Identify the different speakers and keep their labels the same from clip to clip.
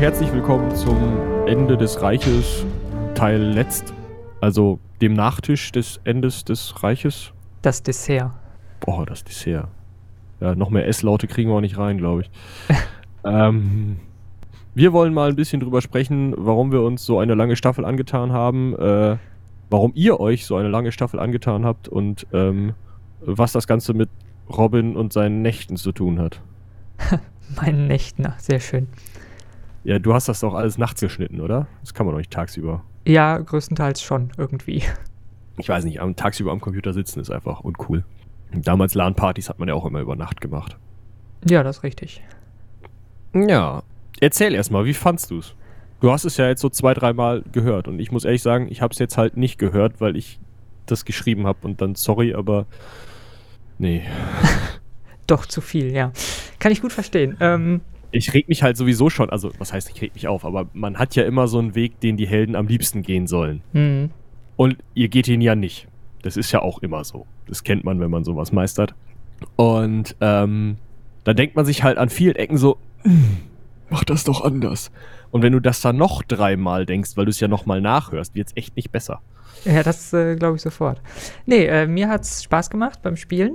Speaker 1: herzlich willkommen zum Ende des Reiches, Teil letzt. Also dem Nachtisch des Endes des Reiches.
Speaker 2: Das Dessert.
Speaker 1: Boah, das Dessert. Ja, noch mehr S-Laute kriegen wir auch nicht rein, glaube ich. ähm, wir wollen mal ein bisschen drüber sprechen, warum wir uns so eine lange Staffel angetan haben, äh, warum ihr euch so eine lange Staffel angetan habt und ähm, was das Ganze mit Robin und seinen Nächten zu tun hat.
Speaker 2: Meinen Nächten, sehr schön.
Speaker 1: Ja, du hast das doch alles nachts geschnitten, oder? Das kann man doch nicht tagsüber.
Speaker 2: Ja, größtenteils schon, irgendwie.
Speaker 1: Ich weiß nicht, am, tagsüber am Computer sitzen ist einfach uncool. Damals LAN-Partys hat man ja auch immer über Nacht gemacht.
Speaker 2: Ja, das ist richtig.
Speaker 1: Ja. Erzähl erstmal, wie fandst du's? Du hast es ja jetzt so zwei, dreimal gehört und ich muss ehrlich sagen, ich habe es jetzt halt nicht gehört, weil ich das geschrieben habe und dann sorry, aber nee.
Speaker 2: Doch zu viel, ja. Kann ich gut verstehen. Ähm,
Speaker 1: ich reg mich halt sowieso schon, also was heißt, ich reg mich auf, aber man hat ja immer so einen Weg, den die Helden am liebsten gehen sollen.
Speaker 2: mhm.
Speaker 1: Und ihr geht ihn ja nicht. Das ist ja auch immer so. Das kennt man, wenn man sowas meistert. Und ähm, da denkt man sich halt an vielen Ecken so, "Hm, mach das doch anders. Und wenn du das dann noch dreimal denkst, weil du es ja nochmal nachhörst, wird es echt nicht besser.
Speaker 2: Ja, das äh, glaube ich sofort. Nee, äh, mir hat es Spaß gemacht beim Spielen.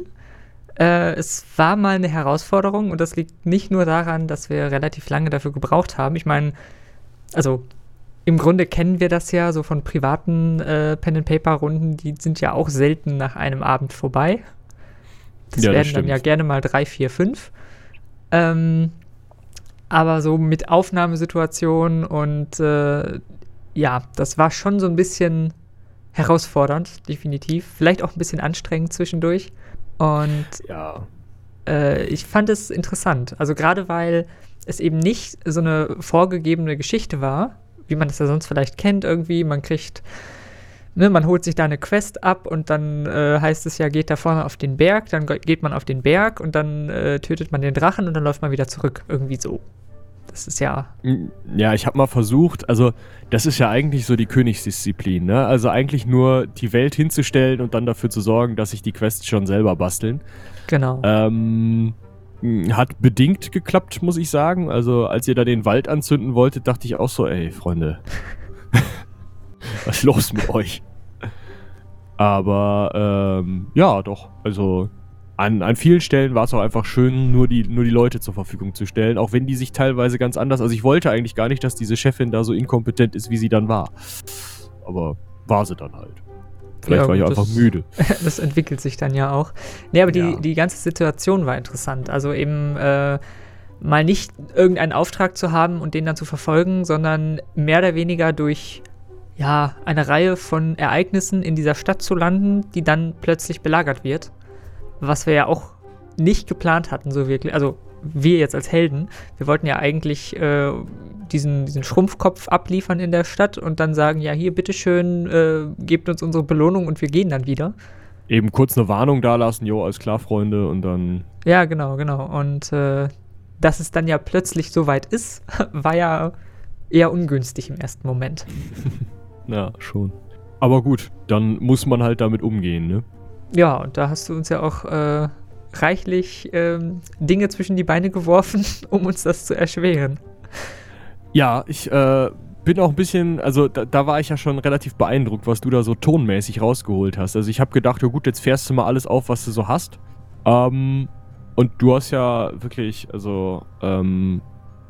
Speaker 2: Äh, es war mal eine Herausforderung und das liegt nicht nur daran, dass wir relativ lange dafür gebraucht haben. Ich meine, also im Grunde kennen wir das ja so von privaten äh, Pen-and-Paper-Runden, die sind ja auch selten nach einem Abend vorbei. Das
Speaker 1: Ja, das
Speaker 2: werden dann
Speaker 1: stimmt.
Speaker 2: ja gerne mal drei, vier, fünf. Ähm, aber so mit Aufnahmesituationen und äh, ja, das war schon so ein bisschen herausfordernd, definitiv. Vielleicht auch ein bisschen anstrengend zwischendurch. Und
Speaker 1: Ja.
Speaker 2: äh, ich fand es interessant. Also gerade weil es eben nicht so eine vorgegebene Geschichte war, wie man das ja sonst vielleicht kennt irgendwie. Man kriegt, ne, man holt sich da eine Quest ab und dann äh, heißt es ja, geht da vorne auf den Berg, dann ge- geht man auf den Berg und dann äh, tötet man den Drachen und dann läuft man wieder zurück. Irgendwie so. Das ist ja.
Speaker 1: Ja, ich habe mal versucht, also das ist ja eigentlich so die Königsdisziplin, ne? Also eigentlich nur die Welt hinzustellen und dann dafür zu sorgen, dass sich die Quests schon selber basteln.
Speaker 2: Genau.
Speaker 1: Ähm, mh, hat bedingt geklappt, muss ich sagen. Also als ihr da den Wald anzünden wolltet, dachte ich auch so, ey, Freunde, was ist los mit euch? Aber ähm, ja, doch. Also an, an vielen Stellen war es auch einfach schön, nur die, nur die Leute zur Verfügung zu stellen, auch wenn die sich teilweise ganz anders. Also ich wollte eigentlich gar nicht, dass diese Chefin da so inkompetent ist, wie sie dann war. Aber war sie dann halt. Vielleicht
Speaker 2: Ja,
Speaker 1: war ich
Speaker 2: gut,
Speaker 1: einfach
Speaker 2: das-
Speaker 1: müde.
Speaker 2: das entwickelt sich dann ja auch. Nee, aber die,
Speaker 1: Ja.
Speaker 2: die ganze Situation war interessant. Also eben äh, mal nicht irgendeinen Auftrag zu haben und den dann zu verfolgen, sondern mehr oder weniger durch ja, eine Reihe von Ereignissen in dieser Stadt zu landen, die dann plötzlich belagert wird. Was wir ja auch nicht geplant hatten, so wirklich. Also wir jetzt als Helden, wir wollten ja eigentlich äh, diesen, diesen Schrumpfkopf abliefern in der Stadt und dann sagen, ja, hier, bitteschön, äh, gebt uns unsere Belohnung und wir gehen dann wieder.
Speaker 1: Eben kurz eine Warnung dalassen, jo, alles klar, Freunde, und dann.
Speaker 2: Ja, genau, genau. Und äh, dass es dann ja plötzlich so weit ist, war ja eher ungünstig im ersten Moment.
Speaker 1: Ja, schon. Aber gut, dann muss man halt damit umgehen, ne?
Speaker 2: Ja, und da hast du uns ja auch äh, reichlich ähm, Dinge zwischen die Beine geworfen, um uns das zu erschweren.
Speaker 1: Ja, ich äh, bin auch ein bisschen, also da, da war ich ja schon relativ beeindruckt, was du da so tonmäßig rausgeholt hast. Also ich habe gedacht, ja gut, jetzt fährst du mal alles auf, was du so hast. Ähm, und du hast ja wirklich, also ähm,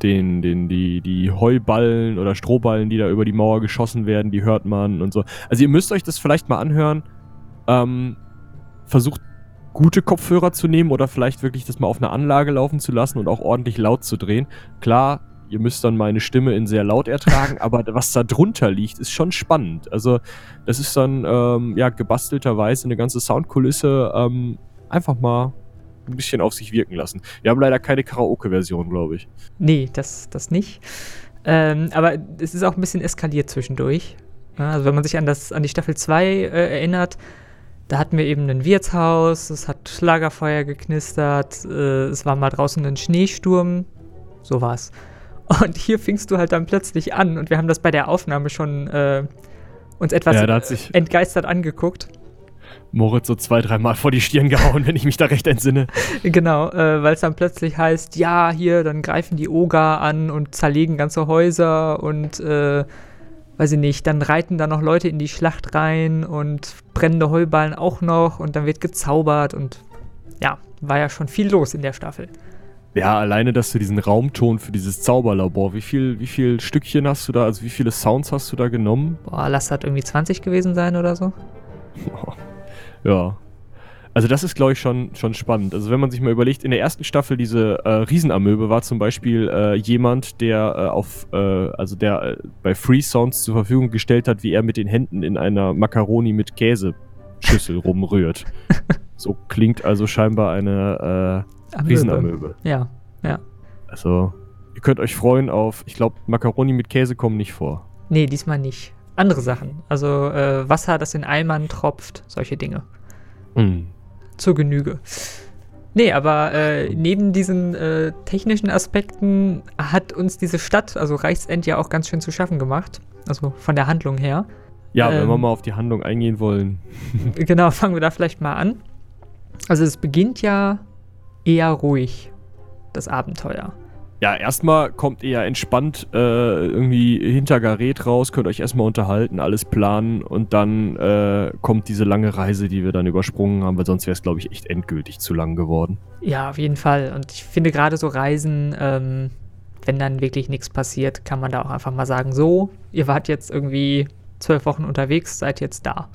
Speaker 1: den, den, die, die Heuballen oder Strohballen, die da über die Mauer geschossen werden, die hört man und so. Also ihr müsst euch das vielleicht mal anhören. Ähm, versucht gute Kopfhörer zu nehmen oder vielleicht wirklich das mal auf einer Anlage laufen zu lassen und auch ordentlich laut zu drehen. Klar, ihr müsst dann meine Stimme in sehr laut ertragen, aber was da drunter liegt, ist schon spannend. Also das ist dann ähm, ja gebastelterweise eine ganze Soundkulisse ähm, einfach mal ein bisschen auf sich wirken lassen. Wir haben leider keine Karaoke-Version, glaube ich.
Speaker 2: Nee, das, das nicht. Ähm, aber es ist auch ein bisschen eskaliert zwischendurch. Also wenn man sich an, das, an die Staffel 2 äh, erinnert, da hatten wir eben ein Wirtshaus, es hat Lagerfeuer geknistert, äh, es war mal draußen ein Schneesturm, so war's. Und hier fingst du halt dann plötzlich an und wir haben das bei der Aufnahme schon äh, uns etwas
Speaker 1: Ja,
Speaker 2: entgeistert angeguckt.
Speaker 1: Moritz so zwei, dreimal vor die Stirn gehauen, wenn ich mich da recht entsinne.
Speaker 2: Genau, äh, weil es dann plötzlich heißt, ja, hier, dann greifen die Oga an und zerlegen ganze Häuser und, äh, weiß ich nicht, dann reiten da noch Leute in die Schlacht rein und brennende Heuballen auch noch und dann wird gezaubert und ja, war ja schon viel los in der Staffel.
Speaker 1: Ja, alleine, dass du diesen Raumton für dieses Zauberlabor, wie viel, wie viel Stückchen hast du da, also wie viele Sounds hast du da genommen?
Speaker 2: Boah, lass das irgendwie 20 gewesen sein oder so.
Speaker 1: Ja. Also das ist, glaube ich, schon, schon spannend. Also wenn man sich mal überlegt, in der ersten Staffel diese äh, Riesenamöbe war zum Beispiel äh, jemand, der äh, auf, äh, also der äh, bei Free Sounds zur Verfügung gestellt hat, wie er mit den Händen in einer Macaroni mit Käseschüssel rumrührt. so klingt also scheinbar eine äh, Riesenamöbe.
Speaker 2: Ja, ja.
Speaker 1: Also ihr könnt euch freuen auf, ich glaube, Macaroni mit Käse kommen nicht vor.
Speaker 2: Nee, diesmal nicht. Andere Sachen. Also Wasser, das in Eimern tropft, solche Dinge.
Speaker 1: Mhm.
Speaker 2: Zur Genüge. Nee, aber äh, neben diesen äh, technischen Aspekten hat uns diese Stadt, also Reichsend, ja auch ganz schön zu schaffen gemacht. Also von der Handlung her.
Speaker 1: Ja, ähm, wenn wir mal auf die Handlung eingehen wollen.
Speaker 2: genau, fangen wir da vielleicht mal an. Also es beginnt ja eher ruhig, das Abenteuer.
Speaker 1: Ja, erstmal kommt ihr ja entspannt äh, irgendwie hinter Gareth raus, könnt euch erstmal unterhalten, alles planen und dann äh, kommt diese lange Reise, die wir dann übersprungen haben, weil sonst wäre es, glaube ich, echt endgültig zu lang geworden.
Speaker 2: Ja, auf jeden Fall. Und ich finde gerade so Reisen, ähm, wenn dann wirklich nichts passiert, kann man da auch einfach mal sagen, so, ihr wart jetzt irgendwie zwölf Wochen unterwegs, seid jetzt da.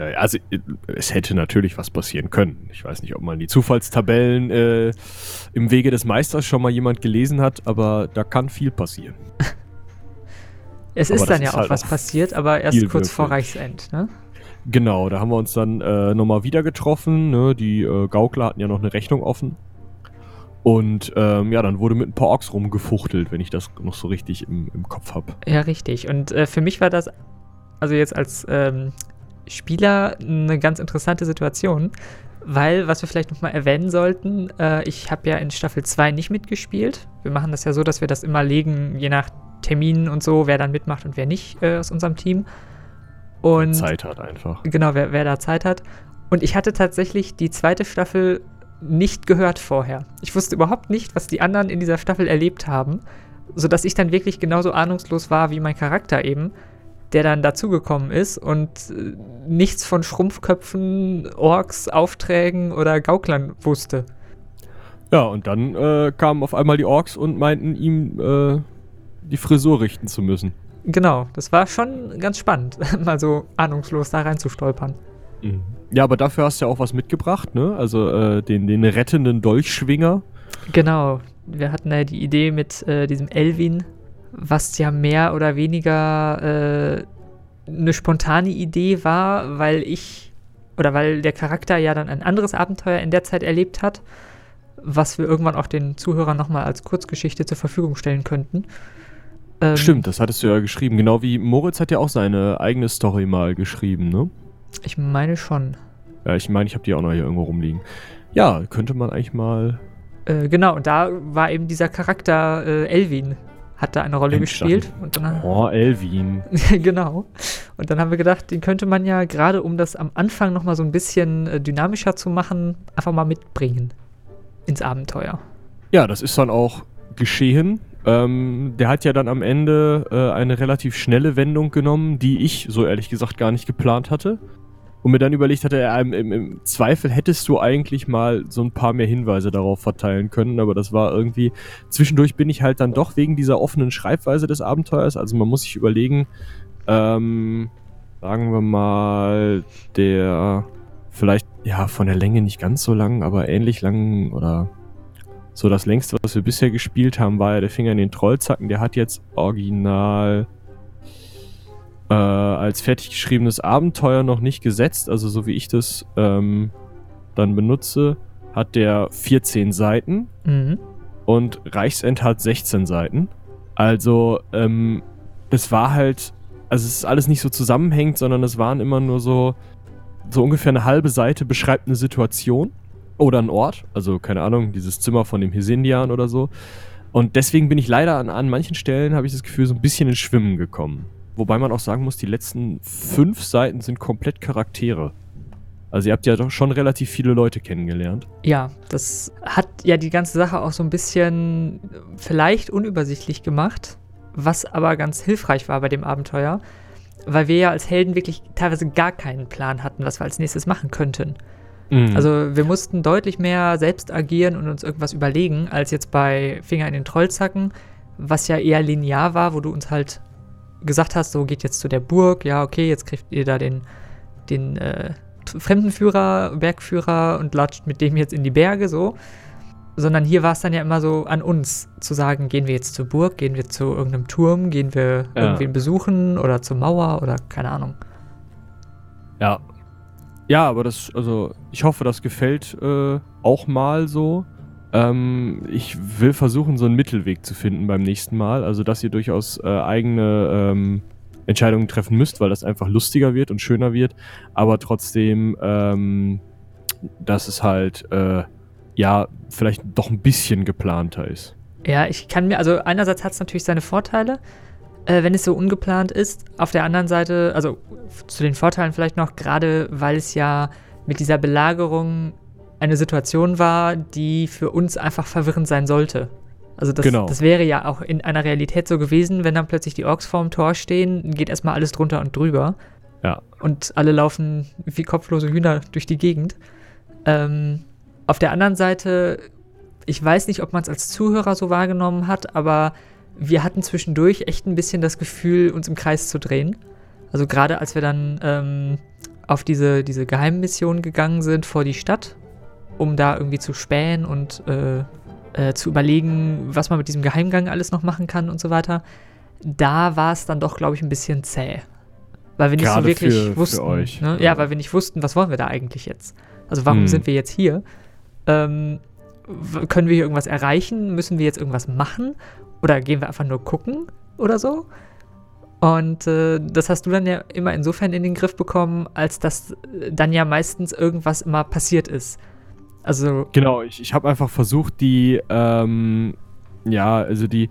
Speaker 1: Also es hätte natürlich was passieren können. Ich weiß nicht, ob man die Zufallstabellen äh, im Wege des Meisters schon mal jemand gelesen hat, aber da kann viel passieren.
Speaker 2: es aber ist dann ja ist auch halt was passiert, aber erst kurz wirklich. vor Reichsend, ne?
Speaker 1: Genau, da haben wir uns dann äh, nochmal wieder getroffen. Ne? Die äh, Gaukler hatten ja noch eine Rechnung offen. Und ähm, ja, dann wurde mit ein paar Orks rumgefuchtelt, wenn ich das noch so richtig im, im Kopf habe.
Speaker 2: Ja, richtig. Und äh, für mich war das, also jetzt als ähm, Spieler eine ganz interessante Situation, weil, was wir vielleicht nochmal erwähnen sollten, äh, ich habe ja in Staffel 2 nicht mitgespielt. Wir machen das ja so, dass wir das immer legen, je nach Terminen und so, wer dann mitmacht und wer nicht äh, aus unserem Team. Und
Speaker 1: Zeit hat einfach.
Speaker 2: Genau, wer, wer da Zeit hat. Und ich hatte tatsächlich die zweite Staffel nicht gehört vorher. Ich wusste überhaupt nicht, was die anderen in dieser Staffel erlebt haben, sodass ich dann wirklich genauso ahnungslos war wie mein Charakter eben der dann dazugekommen ist und äh, nichts von Schrumpfköpfen, Orks, Aufträgen oder Gauklern wusste.
Speaker 1: Ja, und dann äh, kamen auf einmal die Orks und meinten ihm, äh, die Frisur richten zu müssen.
Speaker 2: Genau, das war schon ganz spannend, mal so ahnungslos da reinzustolpern.
Speaker 1: Mhm. Ja, aber dafür hast du ja auch was mitgebracht, ne? Also äh, den, den rettenden Dolchschwinger.
Speaker 2: Genau, wir hatten ja die Idee mit äh, diesem Elvin, was ja mehr oder weniger äh, eine spontane Idee war, weil ich oder weil der Charakter ja dann ein anderes Abenteuer in der Zeit erlebt hat, was wir irgendwann auch den Zuhörern nochmal als Kurzgeschichte zur Verfügung stellen könnten.
Speaker 1: Ähm, Stimmt, das hattest du ja geschrieben. Genau wie Moritz hat ja auch seine eigene Story mal geschrieben, ne?
Speaker 2: Ich meine schon.
Speaker 1: Ja, ich meine, ich habe die auch noch hier irgendwo rumliegen. Ja, könnte man eigentlich mal.
Speaker 2: Äh, genau, und da war eben dieser Charakter äh, Elvin, hat da eine Rolle gespielt.
Speaker 1: Und dann, oh, Elvin.
Speaker 2: genau. Und dann haben wir gedacht, den könnte man ja gerade, um das am Anfang nochmal so ein bisschen äh, dynamischer zu machen, einfach mal mitbringen ins Abenteuer.
Speaker 1: Ja, das ist dann auch geschehen. Ähm, der hat ja dann am Ende äh, eine relativ schnelle Wendung genommen, die ich so ehrlich gesagt gar nicht geplant hatte und mir dann überlegt hatte, ja, im, im, Zweifel hättest du eigentlich mal so ein paar mehr Hinweise darauf verteilen können, aber das war irgendwie, zwischendurch bin ich halt dann doch wegen dieser offenen Schreibweise des Abenteuers, also man muss sich überlegen, ähm, sagen wir mal, der vielleicht, ja, von der Länge nicht ganz so lang, aber ähnlich lang oder so das längste, was wir bisher gespielt haben, war ja der Finger in den Trollzacken, der hat jetzt original äh, als fertig geschriebenes Abenteuer noch nicht gesetzt, also so wie ich das ähm, dann benutze, hat der 14 Seiten mhm. und Reichsend hat 16 Seiten. Also, ähm, es war halt, also es ist alles nicht so zusammenhängend, sondern es waren immer nur so, so ungefähr eine halbe Seite beschreibt eine Situation oder einen Ort, also keine Ahnung, dieses Zimmer von dem Hesindian oder so. Und deswegen bin ich leider an, an manchen Stellen, habe ich das Gefühl, so ein bisschen ins Schwimmen gekommen. Wobei man auch sagen muss, die letzten fünf Seiten sind komplett Charaktere. Also ihr habt ja doch schon relativ viele Leute kennengelernt.
Speaker 2: Ja, das hat ja die ganze Sache auch so ein bisschen vielleicht unübersichtlich gemacht, was aber ganz hilfreich war bei dem Abenteuer, weil wir ja als Helden wirklich teilweise gar keinen Plan hatten, was wir als nächstes machen könnten.
Speaker 1: Mhm.
Speaker 2: Also wir mussten deutlich mehr selbst agieren und uns irgendwas überlegen, als jetzt bei Finger in den Trollzacken, was ja eher linear war, wo du uns halt gesagt hast, so geht jetzt zu der Burg, ja, okay, jetzt kriegt ihr da den, den äh, Fremdenführer, Bergführer und latscht mit dem jetzt in die Berge, so. Sondern hier war es dann ja immer so an uns zu sagen, gehen wir jetzt zur Burg, gehen wir zu irgendeinem Turm, gehen wir
Speaker 1: Ja.
Speaker 2: irgendwen besuchen oder zur Mauer oder keine Ahnung.
Speaker 1: Ja. Ja, aber das, also ich hoffe, das gefällt äh, auch mal so. Ähm, ich will versuchen, so einen Mittelweg zu finden beim nächsten Mal. Also, dass ihr durchaus äh, eigene ähm, Entscheidungen treffen müsst, weil das einfach lustiger wird und schöner wird. Aber trotzdem, ähm, dass es halt, äh, ja, vielleicht doch ein bisschen geplanter ist.
Speaker 2: Ja, ich kann mir, also einerseits hat es natürlich seine Vorteile, äh, wenn es so ungeplant ist. Auf der anderen Seite, also zu den Vorteilen vielleicht noch, gerade weil es ja mit dieser Belagerung eine Situation war, die für uns einfach verwirrend sein sollte. Also das,
Speaker 1: Genau.
Speaker 2: das wäre ja auch in einer Realität so gewesen, wenn dann plötzlich die Orks vorm Tor stehen, geht erstmal alles drunter und drüber.
Speaker 1: Ja.
Speaker 2: Und alle laufen wie kopflose Hühner durch die Gegend. Ähm, auf der anderen Seite, ich weiß nicht, ob man es als Zuhörer so wahrgenommen hat, aber wir hatten zwischendurch echt ein bisschen das Gefühl, uns im Kreis zu drehen. Also gerade als wir dann ähm, auf diese, diese Geheimmission gegangen sind vor die Stadt, um da irgendwie zu spähen und äh, äh, zu überlegen, was man mit diesem Geheimgang alles noch machen kann und so weiter. Da war es dann doch, glaube ich, ein bisschen zäh. Weil wir nicht
Speaker 1: Gerade
Speaker 2: so wirklich
Speaker 1: für- für
Speaker 2: wussten.
Speaker 1: euch,
Speaker 2: ne?
Speaker 1: ja.
Speaker 2: Ja, weil wir nicht wussten, was wollen wir da eigentlich jetzt. Also warum
Speaker 1: Hm.
Speaker 2: sind wir jetzt hier? Ähm, können wir hier irgendwas erreichen? Müssen wir jetzt irgendwas machen? Oder gehen wir einfach nur gucken oder so? Und äh, das hast du dann ja immer insofern in den Griff bekommen, als dass äh, dann ja meistens irgendwas immer passiert ist. Also,
Speaker 1: Genau, ich, ich habe einfach versucht, die, ähm, ja, also die,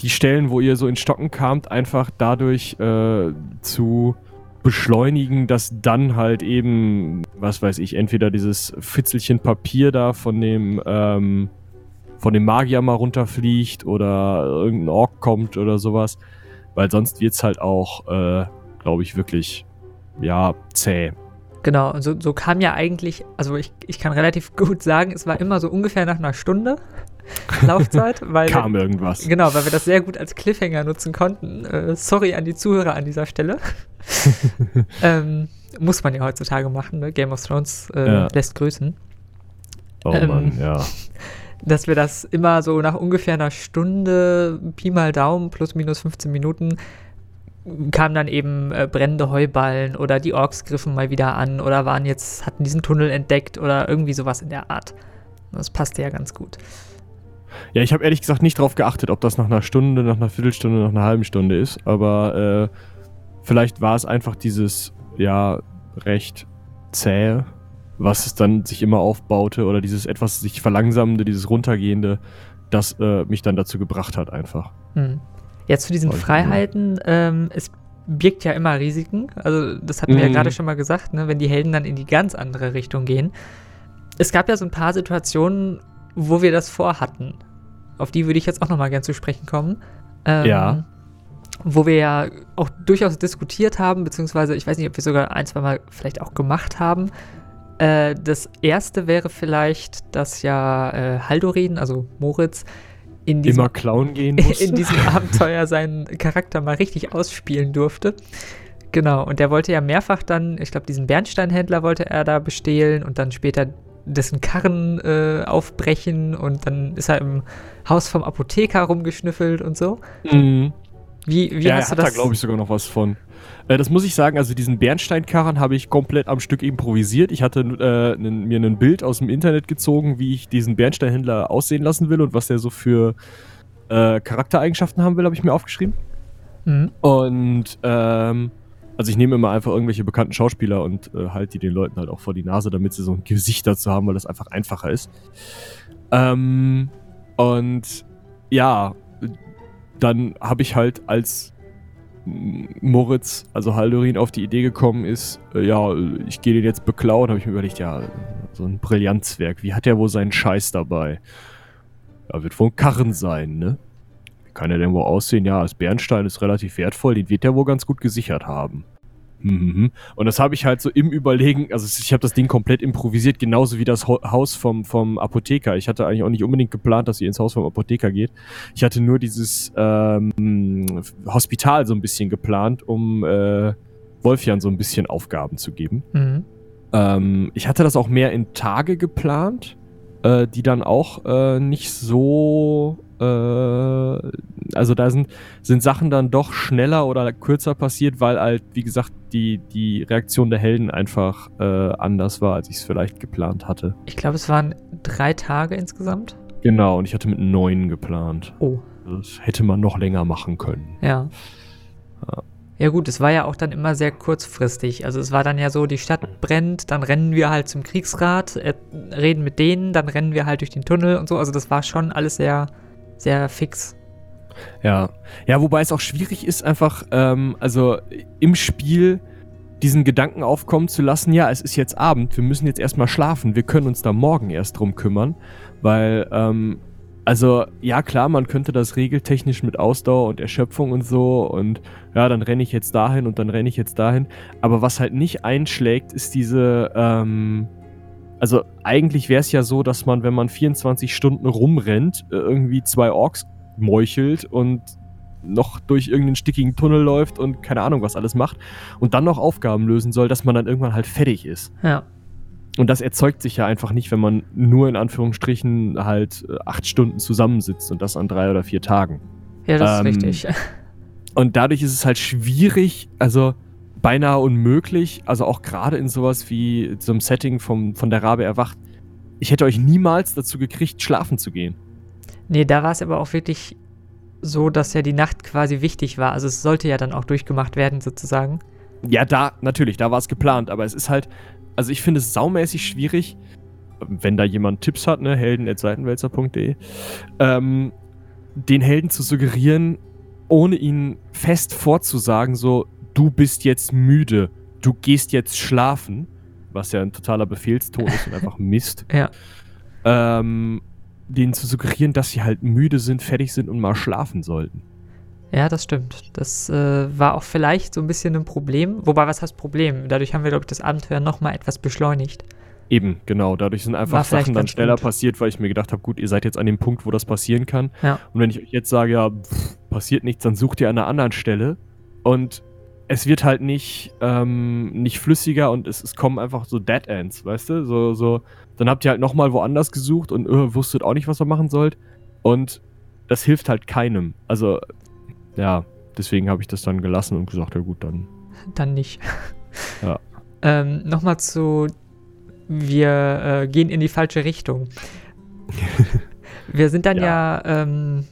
Speaker 1: die Stellen, wo ihr so in Stocken kamt, einfach dadurch äh, zu beschleunigen, dass dann halt eben, was weiß ich, entweder dieses Fitzelchen Papier da von dem, ähm, von dem Magier mal runterfliegt oder irgendein Ork kommt oder sowas. Weil sonst wird's halt auch, äh, glaube ich, wirklich, ja, zäh.
Speaker 2: Genau, und so, so kam ja eigentlich, also ich, ich kann relativ gut sagen, es war immer so ungefähr nach einer Stunde Laufzeit, weil wir,
Speaker 1: Kam irgendwas.
Speaker 2: Genau, weil wir das sehr gut als Cliffhanger nutzen konnten. Äh, sorry an die Zuhörer an dieser Stelle. ähm, muss man ja heutzutage machen, ne? Game of Thrones äh,
Speaker 1: Ja.
Speaker 2: lässt grüßen.
Speaker 1: Oh
Speaker 2: Ähm,
Speaker 1: Mann, ja.
Speaker 2: Dass wir das immer so nach ungefähr einer Stunde, Pi mal Daumen, plus minus 15 Minuten, kamen dann eben äh, brennende Heuballen oder die Orks griffen mal wieder an oder waren jetzt, hatten diesen Tunnel entdeckt oder irgendwie sowas in der Art. Das passte ja ganz gut.
Speaker 1: Ja, ich habe ehrlich gesagt nicht drauf geachtet, ob das nach einer Stunde, nach einer Viertelstunde, nach einer halben Stunde ist, aber äh, vielleicht war es einfach dieses, ja, recht zähe, was es dann sich immer aufbaute oder dieses etwas sich verlangsamende, dieses runtergehende, das äh, mich dann dazu gebracht hat einfach.
Speaker 2: Hm. Ja, zu diesen
Speaker 1: ich
Speaker 2: Freiheiten, ähm, es birgt ja immer Risiken. Also, das hatten wir ja
Speaker 1: Mhm.
Speaker 2: gerade schon mal gesagt, ne, wenn die Helden dann in die ganz andere Richtung gehen. Es gab ja so ein paar Situationen, wo wir das vorhatten. Auf die würde ich jetzt auch noch mal gern zu sprechen kommen. Ähm,
Speaker 1: Ja.
Speaker 2: Wo wir ja auch durchaus diskutiert haben, beziehungsweise ich weiß nicht, ob wir sogar ein, zwei Mal vielleicht auch gemacht haben. Äh, das erste wäre vielleicht, dass ja äh, Haldorin, also Moritz, in diesem
Speaker 1: Immer klauen gehen musste.
Speaker 2: in diesem Abenteuer seinen Charakter mal richtig ausspielen durfte. Genau, und der wollte ja mehrfach dann, ich glaube, diesen Bernsteinhändler wollte er da bestehlen und dann später dessen Karren äh, aufbrechen und dann ist er im Haus vom Apotheker rumgeschnüffelt und so.
Speaker 1: Mhm.
Speaker 2: Wie, wie
Speaker 1: ja,
Speaker 2: hast
Speaker 1: er
Speaker 2: du
Speaker 1: hat
Speaker 2: das?
Speaker 1: da, glaube ich, sogar noch was von. Äh, das muss ich sagen, also diesen Bernsteinkarren habe ich komplett am Stück improvisiert. Ich hatte äh, nen- mir ein Bild aus dem Internet gezogen, wie ich diesen Bernsteinhändler aussehen lassen will und was der so für äh, Charaktereigenschaften haben will, habe ich mir aufgeschrieben.
Speaker 2: Mhm.
Speaker 1: Und ähm, also ich nehme immer einfach irgendwelche bekannten Schauspieler und äh, halte die den Leuten halt auch vor die Nase, damit sie so ein Gesicht dazu haben, weil das einfach einfacher ist. Ähm, und ja, dann habe ich halt als Moritz, also Haldorin, auf die Idee gekommen ist, äh, ja, ich gehe den jetzt beklauen, habe ich mir überlegt, ja, so ein Brillanzwerk, wie hat der wohl seinen Scheiß dabei? Ja, wird wohl ein Karren sein, ne? Wie kann er denn wohl aussehen? Ja, das Bernstein ist relativ wertvoll, den wird der wohl ganz gut gesichert haben. Mhm. Und das habe ich halt so im Überlegen, also ich habe das Ding komplett improvisiert, genauso wie das Haus vom, vom Apotheker. Ich hatte eigentlich auch nicht unbedingt geplant, dass ihr ins Haus vom Apotheker geht. Ich hatte nur dieses ähm, Hospital so ein bisschen geplant, um äh, Wolfjan so ein bisschen Aufgaben zu geben. Mhm. Ähm, ich hatte das auch mehr in Tage geplant, äh, die dann auch äh, nicht so also da sind, sind Sachen dann doch schneller oder kürzer passiert, weil halt, wie gesagt, die, die Reaktion der Helden einfach äh, anders war, als ich es vielleicht geplant hatte.
Speaker 2: Ich glaube, es waren drei Tage insgesamt.
Speaker 1: Genau, und ich hatte mit neun geplant.
Speaker 2: Oh.
Speaker 1: Das hätte man noch länger machen können.
Speaker 2: Ja. ja. Ja gut, es war ja auch dann immer sehr kurzfristig. Also es war dann ja so, die Stadt brennt, dann rennen wir halt zum Kriegsrat, äh, reden mit denen, dann rennen wir halt durch den Tunnel und so. Also das war schon alles sehr sehr fix.
Speaker 1: Ja, ja, wobei es auch schwierig ist, einfach, ähm, also im Spiel diesen Gedanken aufkommen zu lassen, ja, es ist jetzt Abend, wir müssen jetzt erstmal schlafen, wir können uns da morgen erst drum kümmern, weil, ähm, also ja klar, man könnte das regeltechnisch mit Ausdauer und Erschöpfung und so und ja, dann renne ich jetzt dahin und dann renne ich jetzt dahin, aber was halt nicht einschlägt, ist diese, ähm, also eigentlich wäre es ja so, dass man, wenn man 24 Stunden rumrennt, äh, irgendwie zwei Orks meuchelt und noch durch irgendeinen stickigen Tunnel läuft und keine Ahnung was alles macht und dann noch Aufgaben lösen soll, dass man dann irgendwann halt fertig ist.
Speaker 2: Ja.
Speaker 1: Und das erzeugt sich ja einfach nicht, wenn man nur in Anführungsstrichen halt äh, acht Stunden zusammensitzt und das an drei oder vier Tagen.
Speaker 2: Ja, das ähm, ist richtig.
Speaker 1: Und dadurch ist es halt schwierig, also beinahe unmöglich, also auch gerade in sowas wie so einem Setting vom, von der Rabe erwacht. Ich hätte euch niemals dazu gekriegt, schlafen zu gehen.
Speaker 2: Nee, da war es aber auch wirklich so, dass ja die Nacht quasi wichtig war. Also es sollte ja dann auch durchgemacht werden, sozusagen.
Speaker 1: Ja, da, natürlich, da war es geplant, aber es ist halt, also ich finde es saumäßig schwierig, wenn da jemand Tipps hat, ne, helden.seitenwälzer.de, ähm, den Helden zu suggerieren, ohne ihn fest vorzusagen, so, du bist jetzt müde, du gehst jetzt schlafen, was ja ein totaler Befehlston ist und einfach Mist.
Speaker 2: Ja.
Speaker 1: Ähm, denen zu suggerieren, dass sie halt müde sind, fertig sind und mal schlafen sollten.
Speaker 2: Ja, das stimmt. Das äh, war auch vielleicht so ein bisschen ein Problem. Wobei, was heißt Problem? Dadurch haben wir, glaube ich, das Abenteuer nochmal etwas beschleunigt.
Speaker 1: Eben, genau. Dadurch sind einfach Sachen dann schneller gut. passiert, weil ich mir gedacht habe, gut, ihr seid jetzt an dem Punkt, wo das passieren kann.
Speaker 2: Ja.
Speaker 1: Und wenn ich euch jetzt sage, ja, pff, passiert nichts, dann sucht ihr an einer anderen Stelle. Und es wird halt nicht, ähm, nicht flüssiger und es, es kommen einfach so Dead Ends, weißt du? So, so, dann habt ihr halt nochmal woanders gesucht und äh, wusstet auch nicht, was ihr machen sollt. Und das hilft halt keinem. Also, ja, deswegen habe ich das dann gelassen und gesagt, ja gut, dann.
Speaker 2: Dann nicht.
Speaker 1: Ja.
Speaker 2: ähm, nochmal zu, wir äh, gehen in die falsche Richtung. wir sind dann ja, ja ähm,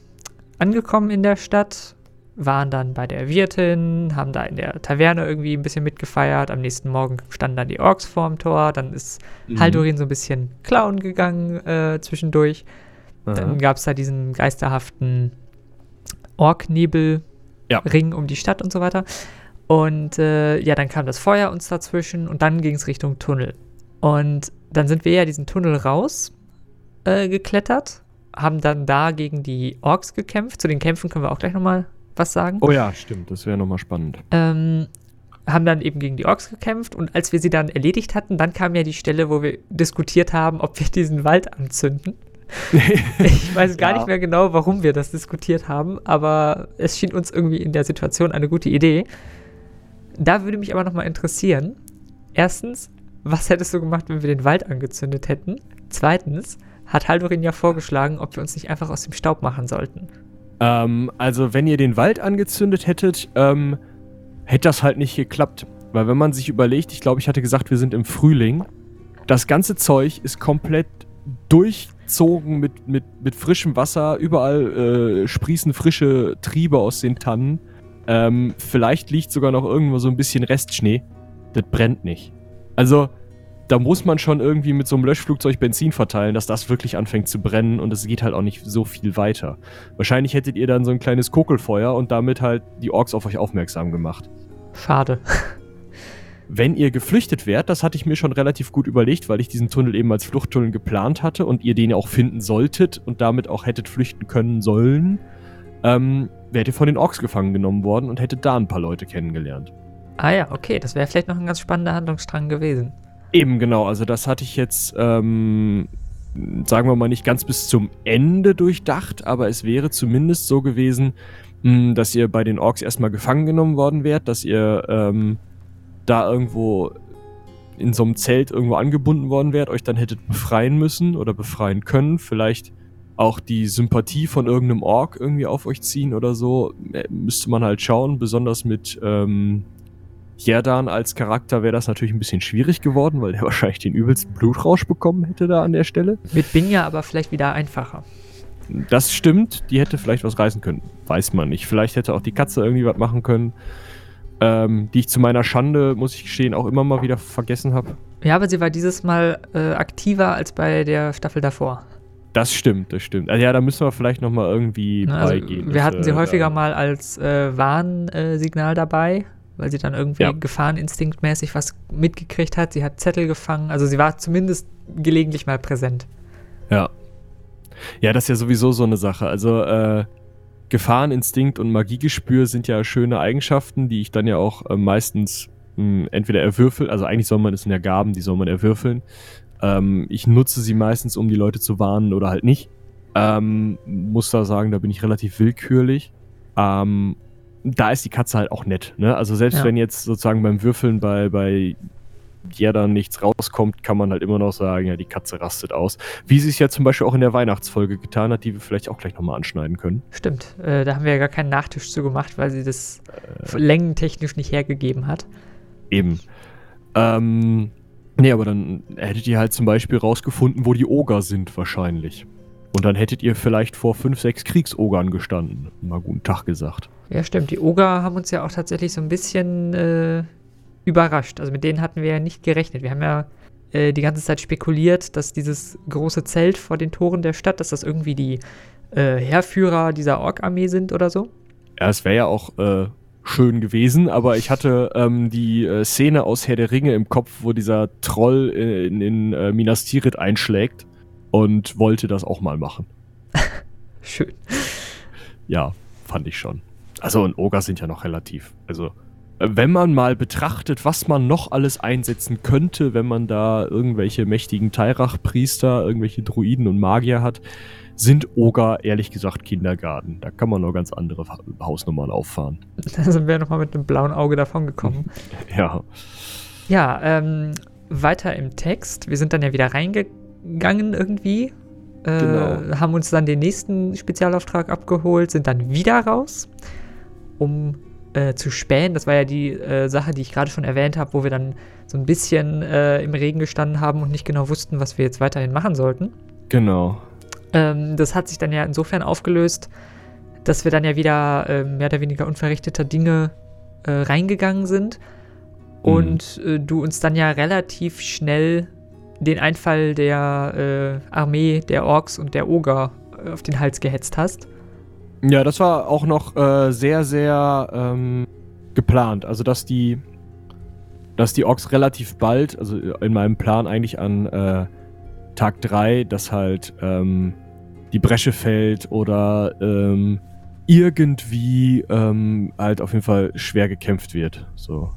Speaker 2: angekommen in der Stadt waren dann bei der Wirtin, haben da in der Taverne irgendwie ein bisschen mitgefeiert. Am nächsten Morgen standen dann die Orks vorm Tor. Dann ist mhm. Haldurin so ein bisschen klauen gegangen äh, zwischendurch. Aha. Dann gab es da diesen geisterhaften Orknebel-Ring ja. um die Stadt und so weiter. Und äh, ja, dann kam das Feuer uns dazwischen und dann ging es Richtung Tunnel. Und dann sind wir ja diesen Tunnel raus äh, geklettert, haben dann da gegen die Orks gekämpft. Zu den Kämpfen können wir auch gleich nochmal was sagen.
Speaker 1: Oh ja, stimmt, das wäre nochmal spannend.
Speaker 2: Ähm, haben dann eben gegen die Orks gekämpft und als wir sie dann erledigt hatten, dann kam ja die Stelle, wo wir diskutiert haben, ob wir diesen Wald anzünden. ich weiß gar ja. nicht mehr genau, warum wir das diskutiert haben, aber es schien uns irgendwie in der Situation eine gute Idee. Da würde mich aber nochmal interessieren. Erstens, was hättest du gemacht, wenn wir den Wald angezündet hätten? Zweitens, hat Haldorin ja vorgeschlagen, ob wir uns nicht einfach aus dem Staub machen sollten.
Speaker 1: Ähm, also, wenn ihr den Wald angezündet hättet, ähm, hätte das halt nicht geklappt. Weil wenn man sich überlegt, ich glaube, ich hatte gesagt, wir sind im Frühling. Das ganze Zeug ist komplett durchzogen mit, mit, mit frischem Wasser. Überall äh, sprießen frische Triebe aus den Tannen. Ähm, vielleicht liegt sogar noch irgendwo so ein bisschen Restschnee. Das brennt nicht. Also, da muss man schon irgendwie mit so einem Löschflugzeug Benzin verteilen, dass das wirklich anfängt zu brennen und es geht halt auch nicht so viel weiter. Wahrscheinlich hättet ihr dann so ein kleines Kokelfeuer und damit halt die Orks auf euch aufmerksam gemacht.
Speaker 2: Schade.
Speaker 1: Wenn ihr geflüchtet wärt, das hatte ich mir schon relativ gut überlegt, weil ich diesen Tunnel eben als Fluchttunnel geplant hatte und ihr den ja auch finden solltet und damit auch hättet flüchten können sollen, ähm, wärt ihr von den Orks gefangen genommen worden und hättet da ein paar Leute kennengelernt.
Speaker 2: Ah ja, okay, das wäre vielleicht noch ein ganz spannender Handlungsstrang gewesen.
Speaker 1: Eben, genau. Also das hatte ich jetzt, ähm, sagen wir mal, nicht ganz bis zum Ende durchdacht, aber es wäre zumindest so gewesen, mh, hm, dass ihr bei den Orks erstmal gefangen genommen worden wärt, dass ihr ähm, da irgendwo in so einem Zelt irgendwo angebunden worden wärt, euch dann hättet befreien müssen oder befreien können, vielleicht auch die Sympathie von irgendeinem Ork irgendwie auf euch ziehen oder so, äh, müsste man halt schauen, besonders mit ähm, Jerdan als Charakter wäre das natürlich ein bisschen schwierig geworden, weil der wahrscheinlich den übelsten Blutrausch bekommen hätte da an der Stelle.
Speaker 2: Mit Binja aber vielleicht wieder einfacher.
Speaker 1: Das stimmt, die hätte vielleicht was reißen können. Weiß man nicht. Vielleicht hätte auch die Katze irgendwie was machen können. Ähm, die ich zu meiner Schande, muss ich gestehen, auch immer mal wieder vergessen habe.
Speaker 2: Ja, aber sie war dieses Mal äh, aktiver als bei der Staffel davor.
Speaker 1: Das stimmt, das stimmt. Also ja, da müssen wir vielleicht noch mal irgendwie
Speaker 2: Na, also beigehen. Wir hatten sie äh, häufiger mal als äh, Warnsignal dabei, weil sie dann irgendwie ja. gefahreninstinktmäßig was mitgekriegt hat. Sie hat Zettel gefangen, also sie war zumindest gelegentlich mal präsent.
Speaker 1: Ja. Ja, das ist ja sowieso so eine Sache. Also äh, Gefahreninstinkt und Magiegespür sind ja schöne Eigenschaften, die ich dann ja auch äh, meistens mh, hm, entweder erwürfel, also eigentlich soll man, es sind ja Gaben, die soll man erwürfeln. Ähm, ich nutze sie meistens, um die Leute zu warnen oder halt nicht. Ähm, muss da sagen, da bin ich relativ willkürlich. Ähm, da ist die Katze halt auch nett. Ne? Also selbst ja. wenn jetzt sozusagen beim Würfeln bei, bei jeder nichts rauskommt, kann man halt immer noch sagen, ja, die Katze rastet aus. Wie sie es ja zum Beispiel auch in der Weihnachtsfolge getan hat, die wir vielleicht auch gleich nochmal anschneiden können.
Speaker 2: Stimmt, äh, da haben wir ja gar keinen Nachtisch zu gemacht, weil sie das äh, längentechnisch nicht hergegeben hat.
Speaker 1: Eben. Ähm, nee, aber dann hättet ihr halt zum Beispiel rausgefunden, wo die Oger sind wahrscheinlich. Und dann hättet ihr vielleicht vor fünf, sechs Kriegsogern gestanden. Mal guten Tag gesagt.
Speaker 2: Ja, stimmt. Die Oger haben uns ja auch tatsächlich so ein bisschen äh, überrascht. Also mit denen hatten wir ja nicht gerechnet. Wir haben ja äh, die ganze Zeit spekuliert, dass dieses große Zelt vor den Toren der Stadt, dass das irgendwie die äh, Heerführer dieser Ork-Armee sind oder so.
Speaker 1: Ja, es wäre ja auch äh, schön gewesen, aber ich hatte ähm, die äh, Szene aus Herr der Ringe im Kopf, wo dieser Troll in, in äh, Minas Tirith einschlägt und wollte das auch mal machen.
Speaker 2: Schön.
Speaker 1: Ja, fand ich schon. Also und Oger sind ja noch relativ. Also wenn man mal betrachtet, was man noch alles einsetzen könnte, wenn man da irgendwelche mächtigen Tairach-Priester, irgendwelche Druiden und Magier hat, sind Oger ehrlich gesagt Kindergarten. Da kann man noch ganz andere Hausnummern auffahren.
Speaker 2: Da sind wir nochmal mit einem blauen Auge davon gekommen.
Speaker 1: ja.
Speaker 2: Ja, ähm, weiter im Text. Wir sind dann ja wieder reingegangen gegangen irgendwie. Äh, genau. Haben uns dann den nächsten Spezialauftrag abgeholt, sind dann wieder raus, um äh, zu spähen. Das war ja die äh, Sache, die ich gerade schon erwähnt habe, wo wir dann so ein bisschen äh, im Regen gestanden haben und nicht genau wussten, was wir jetzt weiterhin machen sollten.
Speaker 1: Genau.
Speaker 2: Ähm, das hat sich dann ja insofern aufgelöst, dass wir dann ja wieder äh, mehr oder weniger unverrichteter Dinge äh, reingegangen sind mhm. und du uns dann ja relativ schnell den Einfall der äh, Armee der Orks und der Oger äh, auf den Hals gehetzt hast.
Speaker 1: Ja, das war auch noch äh, sehr, sehr ähm, geplant. Also, dass die, dass die Orks relativ bald, also in meinem Plan eigentlich an äh, Tag 3, dass halt ähm, die Bresche fällt oder ähm, irgendwie ähm, halt auf jeden Fall schwer gekämpft wird. So.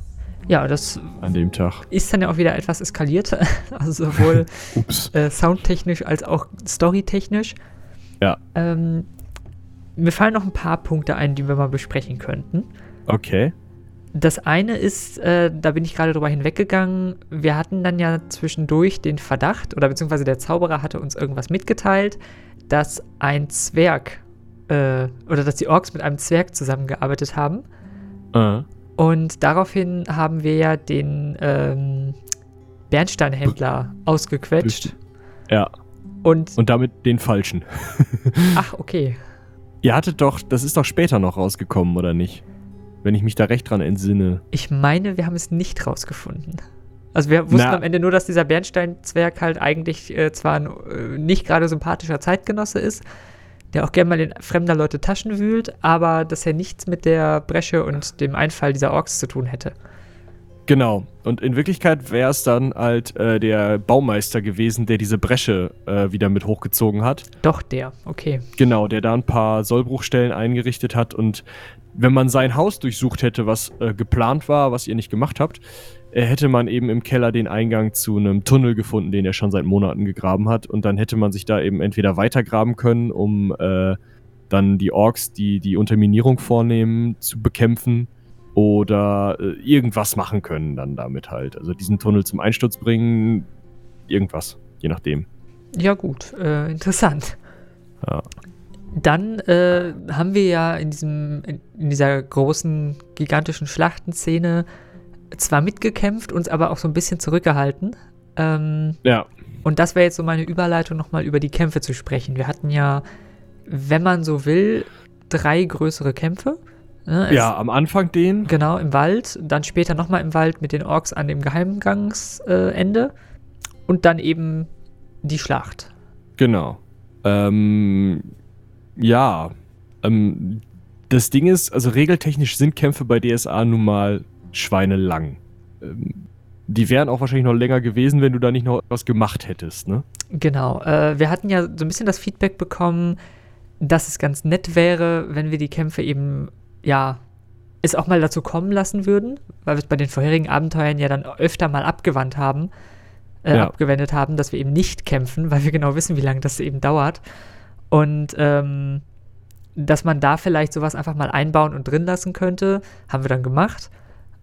Speaker 2: Ja, das
Speaker 1: an dem Tag
Speaker 2: ist dann ja auch wieder etwas eskaliert, also sowohl äh, soundtechnisch als auch storytechnisch.
Speaker 1: Ja.
Speaker 2: Ähm, mir fallen noch ein paar Punkte ein, die wir mal besprechen könnten.
Speaker 1: Okay.
Speaker 2: Das eine ist, äh, da bin ich gerade drüber hinweggegangen, wir hatten dann ja zwischendurch den Verdacht, oder beziehungsweise der Zauberer hatte uns irgendwas mitgeteilt, dass ein Zwerg, äh, oder dass die Orks mit einem Zwerg zusammengearbeitet haben.
Speaker 1: Uh.
Speaker 2: Und daraufhin haben wir ja den ähm, Bernsteinhändler ausgequetscht.
Speaker 1: Ja.
Speaker 2: Und,
Speaker 1: und damit den falschen.
Speaker 2: Ach, okay.
Speaker 1: Ihr hattet doch, das ist doch später noch rausgekommen, oder nicht? Wenn ich mich da recht dran entsinne.
Speaker 2: Ich meine, wir haben es nicht rausgefunden. Also wir wussten
Speaker 1: Na.
Speaker 2: am Ende nur, dass dieser Bernsteinzwerg halt eigentlich äh, zwar ein äh, nicht gerade sympathischer Zeitgenosse ist, der auch gerne mal in fremder Leute Taschen wühlt, aber dass er nichts mit der Bresche und dem Einfall dieser Orks zu tun hätte.
Speaker 1: Genau. Und in Wirklichkeit wäre es dann halt äh, der Baumeister gewesen, der diese Bresche äh, wieder mit hochgezogen hat.
Speaker 2: Doch der, okay.
Speaker 1: Genau, der da ein paar Sollbruchstellen eingerichtet hat. Und wenn man sein Haus durchsucht hätte, was äh, geplant war, was ihr nicht gemacht habt, äh, hätte man eben im Keller den Eingang zu einem Tunnel gefunden, den er schon seit Monaten gegraben hat. Und dann hätte man sich da eben entweder weitergraben können, um äh, dann die Orks, die die Unterminierung vornehmen, zu bekämpfen oder äh, irgendwas machen können dann damit halt. Also diesen Tunnel zum Einsturz bringen, irgendwas, je nachdem.
Speaker 2: Ja gut, äh, interessant.
Speaker 1: Ja.
Speaker 2: Dann äh, haben wir ja in, diesem, in, dieser großen, gigantischen Schlachtenszene zwar mitgekämpft, uns aber auch so ein bisschen zurückgehalten. Ähm,
Speaker 1: Ja,
Speaker 2: und das wäre jetzt so meine Überleitung, nochmal über die Kämpfe zu sprechen. Wir hatten ja, wenn man so will, drei größere Kämpfe. Ne?
Speaker 1: Ja, am Anfang den.
Speaker 2: Genau, im Wald, dann später nochmal im Wald mit den Orks an dem Geheimgangsende äh, und dann eben die Schlacht.
Speaker 1: Genau. Ähm, ja. Ähm, das Ding ist, also regeltechnisch sind Kämpfe bei DSA nun mal schweinelang. Ähm, die wären auch wahrscheinlich noch länger gewesen, wenn du da nicht noch was gemacht hättest, ne?
Speaker 2: Genau. Äh, wir hatten ja so ein bisschen das Feedback bekommen, dass es ganz nett wäre, wenn wir die Kämpfe eben, ja, es auch mal dazu kommen lassen würden, weil wir es bei den vorherigen Abenteuern ja dann öfter mal abgewandt haben, äh,
Speaker 1: Ja.
Speaker 2: abgewendet haben, dass wir eben nicht kämpfen, weil wir genau wissen, wie lange das eben dauert. Und ähm, dass man da vielleicht sowas einfach mal einbauen und drin lassen könnte, haben wir dann gemacht.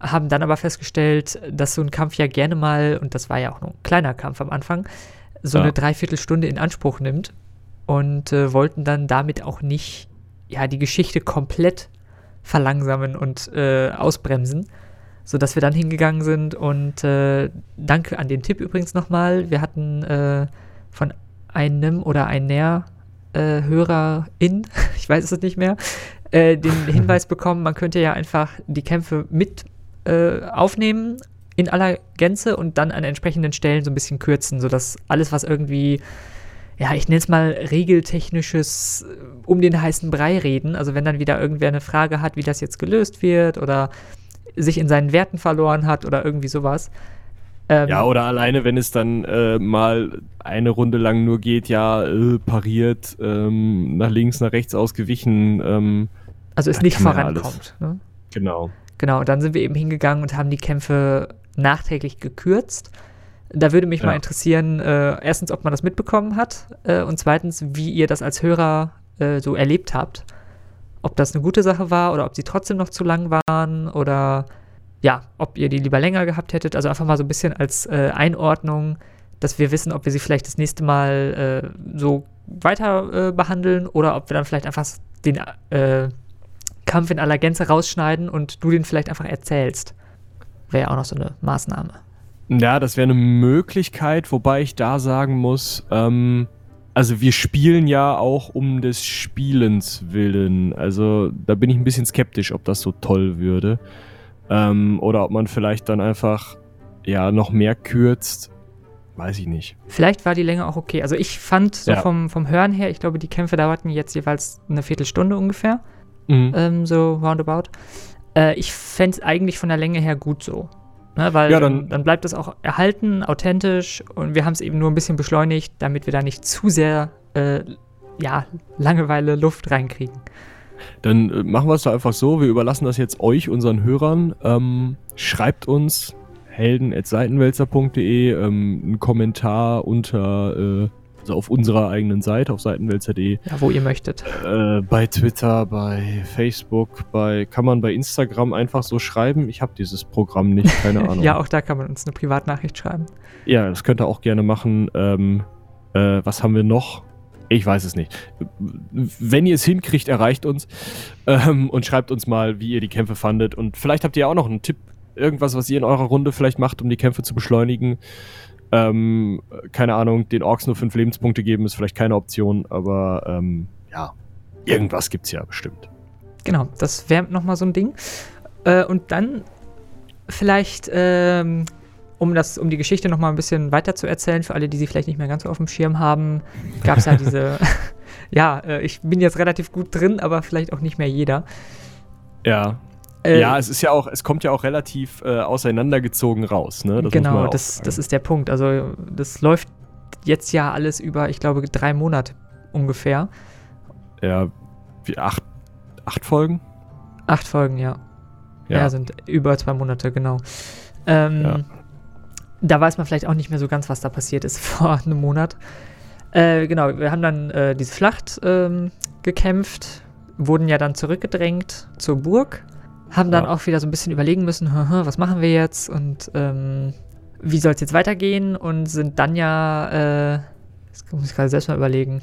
Speaker 2: Haben dann aber festgestellt, dass so ein Kampf ja gerne mal, und das war ja auch nur ein kleiner Kampf am Anfang, so
Speaker 1: Ja.
Speaker 2: eine Dreiviertelstunde in Anspruch nimmt und äh, wollten dann damit auch nicht ja, die Geschichte komplett verlangsamen und äh, ausbremsen, sodass wir dann hingegangen sind und äh, danke an den Tipp übrigens nochmal. Wir hatten äh, von einem oder einer äh, Hörerin, ich weiß es nicht mehr, äh, den Hinweis bekommen, man könnte ja einfach die Kämpfe mit äh, aufnehmen in aller Gänze und dann an entsprechenden Stellen so ein bisschen kürzen, sodass alles, was irgendwie, ja, ich nenne es mal regeltechnisches äh, um den heißen Brei reden, also wenn dann wieder irgendwer eine Frage hat, wie das jetzt gelöst wird oder sich in seinen Werten verloren hat oder irgendwie sowas. Ähm,
Speaker 1: Ja, oder alleine, wenn es dann äh, mal eine Runde lang nur geht, ja, äh, pariert, ähm, nach links, nach rechts ausgewichen, ähm,
Speaker 2: also es nicht vorankommt. Ne?
Speaker 1: genau.
Speaker 2: Genau, und dann sind wir eben hingegangen und haben die Kämpfe nachträglich gekürzt. Da würde mich
Speaker 1: Ja.
Speaker 2: mal interessieren, äh, erstens, ob man das mitbekommen hat äh, und zweitens, wie ihr das als Hörer äh, so erlebt habt. Ob das eine gute Sache war oder ob sie trotzdem noch zu lang waren oder ja, ob ihr die lieber länger gehabt hättet. Also einfach mal so ein bisschen als äh, Einordnung, dass wir wissen, ob wir sie vielleicht das nächste Mal äh, so weiter äh, behandeln oder ob wir dann vielleicht einfach den Kampf in aller Gänze rausschneiden und du den vielleicht einfach erzählst. Wäre ja auch noch so eine Maßnahme.
Speaker 1: Ja, das wäre eine Möglichkeit, wobei ich da sagen muss, ähm, also wir spielen ja auch um des Spielens willen. Also da bin ich ein bisschen skeptisch, ob das so toll würde. Ähm, oder ob man vielleicht dann einfach ja noch mehr kürzt. Weiß ich nicht.
Speaker 2: Vielleicht war die Länge auch okay. Also ich fand so
Speaker 1: Ja.
Speaker 2: vom, vom Hören her, ich glaube, die Kämpfe dauerten jetzt jeweils eine Viertelstunde ungefähr,
Speaker 1: Mhm.
Speaker 2: ähm, so roundabout. Äh, ich fände es eigentlich von der Länge her gut so. Ne, weil
Speaker 1: Ja,
Speaker 2: dann,
Speaker 1: dann-
Speaker 2: bleibt es auch erhalten, authentisch und wir haben es eben nur ein bisschen beschleunigt, damit wir da nicht zu sehr äh, ja, Langeweile Luft reinkriegen.
Speaker 1: Dann äh, machen wir es doch einfach so. Wir überlassen das jetzt euch, unseren Hörern. Ähm, schreibt uns helden.seitenwälzer.de ähm, einen Kommentar unter, äh, also auf unserer eigenen Seite, auf seitenwälzer.de.
Speaker 2: Ja, wo ihr möchtet.
Speaker 1: Äh, bei Twitter, bei Facebook, bei kann man bei Instagram einfach so schreiben. Ich habe dieses Programm nicht, keine Ahnung.
Speaker 2: Ja, auch da kann man uns eine Privatnachricht schreiben.
Speaker 1: Ja, das könnt ihr auch gerne machen. Ähm, äh, was haben wir noch? Ich weiß es nicht. Wenn ihr es hinkriegt, erreicht uns ähm, und schreibt uns mal, wie ihr die Kämpfe fandet. Und vielleicht habt ihr auch noch einen Tipp, irgendwas, was ihr in eurer Runde vielleicht macht, um die Kämpfe zu beschleunigen. Ähm, keine Ahnung, den Orks nur fünf Lebenspunkte geben ist vielleicht keine Option, aber ähm, ja, irgendwas gibt's ja bestimmt.
Speaker 2: Genau, das wäre nochmal so ein Ding. Äh, und dann vielleicht ähm, um, das, um die Geschichte noch mal ein bisschen weiter zu erzählen, für alle, die sie vielleicht nicht mehr ganz so auf dem Schirm haben, gab es ja diese, ja, äh, ich bin jetzt relativ gut drin, aber vielleicht auch nicht mehr jeder.
Speaker 1: Ja. Äh, ja, es ist ja auch, es kommt ja auch relativ äh, auseinandergezogen raus, ne?
Speaker 2: Das genau, das, das ist der Punkt. Also das läuft jetzt ja alles über, ich glaube, drei Monate ungefähr.
Speaker 1: Ja, wie acht, acht Folgen?
Speaker 2: Acht Folgen, ja. Ja, ja sind über zwei Monate, genau. Ähm, ja. Da weiß man vielleicht auch nicht mehr so ganz, was da passiert ist vor einem Monat. Äh, genau, wir haben dann äh, diese Schlacht ähm, gekämpft, wurden ja dann zurückgedrängt zur Burg, haben dann ja. auch wieder so ein bisschen überlegen müssen, was machen wir jetzt und ähm, wie soll es jetzt weitergehen und sind dann ja, äh, das muss ich gerade selbst mal überlegen.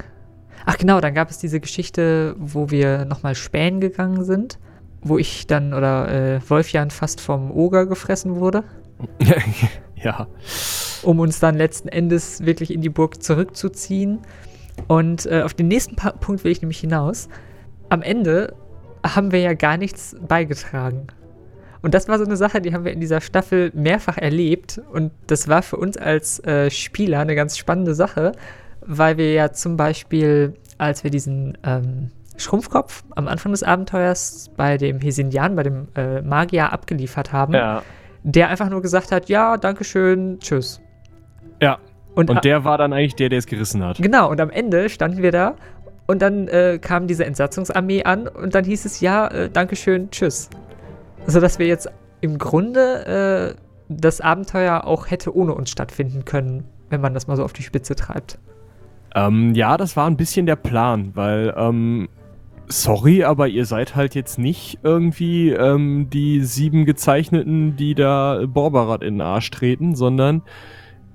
Speaker 2: Ach genau, dann gab es diese Geschichte, wo wir nochmal spähen gegangen sind wo ich dann oder äh, Wolfjan fast vom Oger gefressen wurde.
Speaker 1: ja.
Speaker 2: Um uns dann letzten Endes wirklich in die Burg zurückzuziehen. Und äh, auf den nächsten pa Punkt will ich nämlich hinaus. Am Ende haben wir ja gar nichts beigetragen. Und das war so eine Sache, die haben wir in dieser Staffel mehrfach erlebt. Und das war für uns als äh, Spieler eine ganz spannende Sache, weil wir ja zum Beispiel, als wir diesen ähm, Schrumpfkopf am Anfang des Abenteuers bei dem Hesindian, bei dem äh, Magier abgeliefert haben, ja. der einfach nur gesagt hat, ja, Dankeschön, tschüss.
Speaker 1: Ja. Und, und der war dann eigentlich der, der es gerissen hat.
Speaker 2: Genau, und am Ende standen wir da und dann äh, kam diese Entsatzungsarmee an und dann hieß es, ja, äh, Dankeschön, tschüss. Sodass wir jetzt im Grunde äh, das Abenteuer auch hätte ohne uns stattfinden können, wenn man das mal so auf die Spitze treibt.
Speaker 1: Ähm, ja, das war ein bisschen der Plan, weil ähm, sorry, aber ihr seid halt jetzt nicht irgendwie ähm, die sieben Gezeichneten, die da Borbarat in den Arsch treten, sondern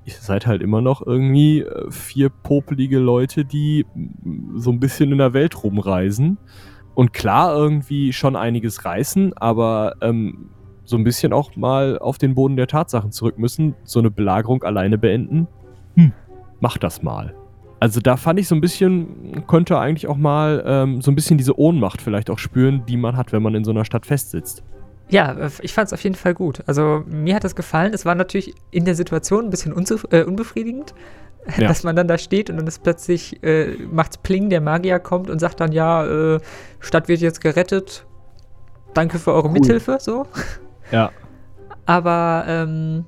Speaker 1: ihr seid halt immer noch irgendwie äh, vier popelige Leute, die so ein bisschen in der Welt rumreisen. Und klar, irgendwie schon einiges reißen, aber ähm, so ein bisschen auch mal auf den Boden der Tatsachen zurück müssen, so eine Belagerung alleine beenden. Hm, macht das mal. Also da fand ich so ein bisschen, könnte eigentlich auch mal ähm, so ein bisschen diese Ohnmacht vielleicht auch spüren, die man hat, wenn man in so einer Stadt festsitzt.
Speaker 2: Ja, äh, ich fand es auf jeden Fall gut. Also mir hat das gefallen. Es war natürlich in der Situation ein bisschen äh, unbefriedigend, ja. dass man dann da steht und dann ist plötzlich, äh, macht's Pling, der Magier kommt und sagt dann, ja, äh, Stadt wird jetzt gerettet. Danke für eure cool. Mithilfe, so.
Speaker 1: Ja.
Speaker 2: Aber ähm,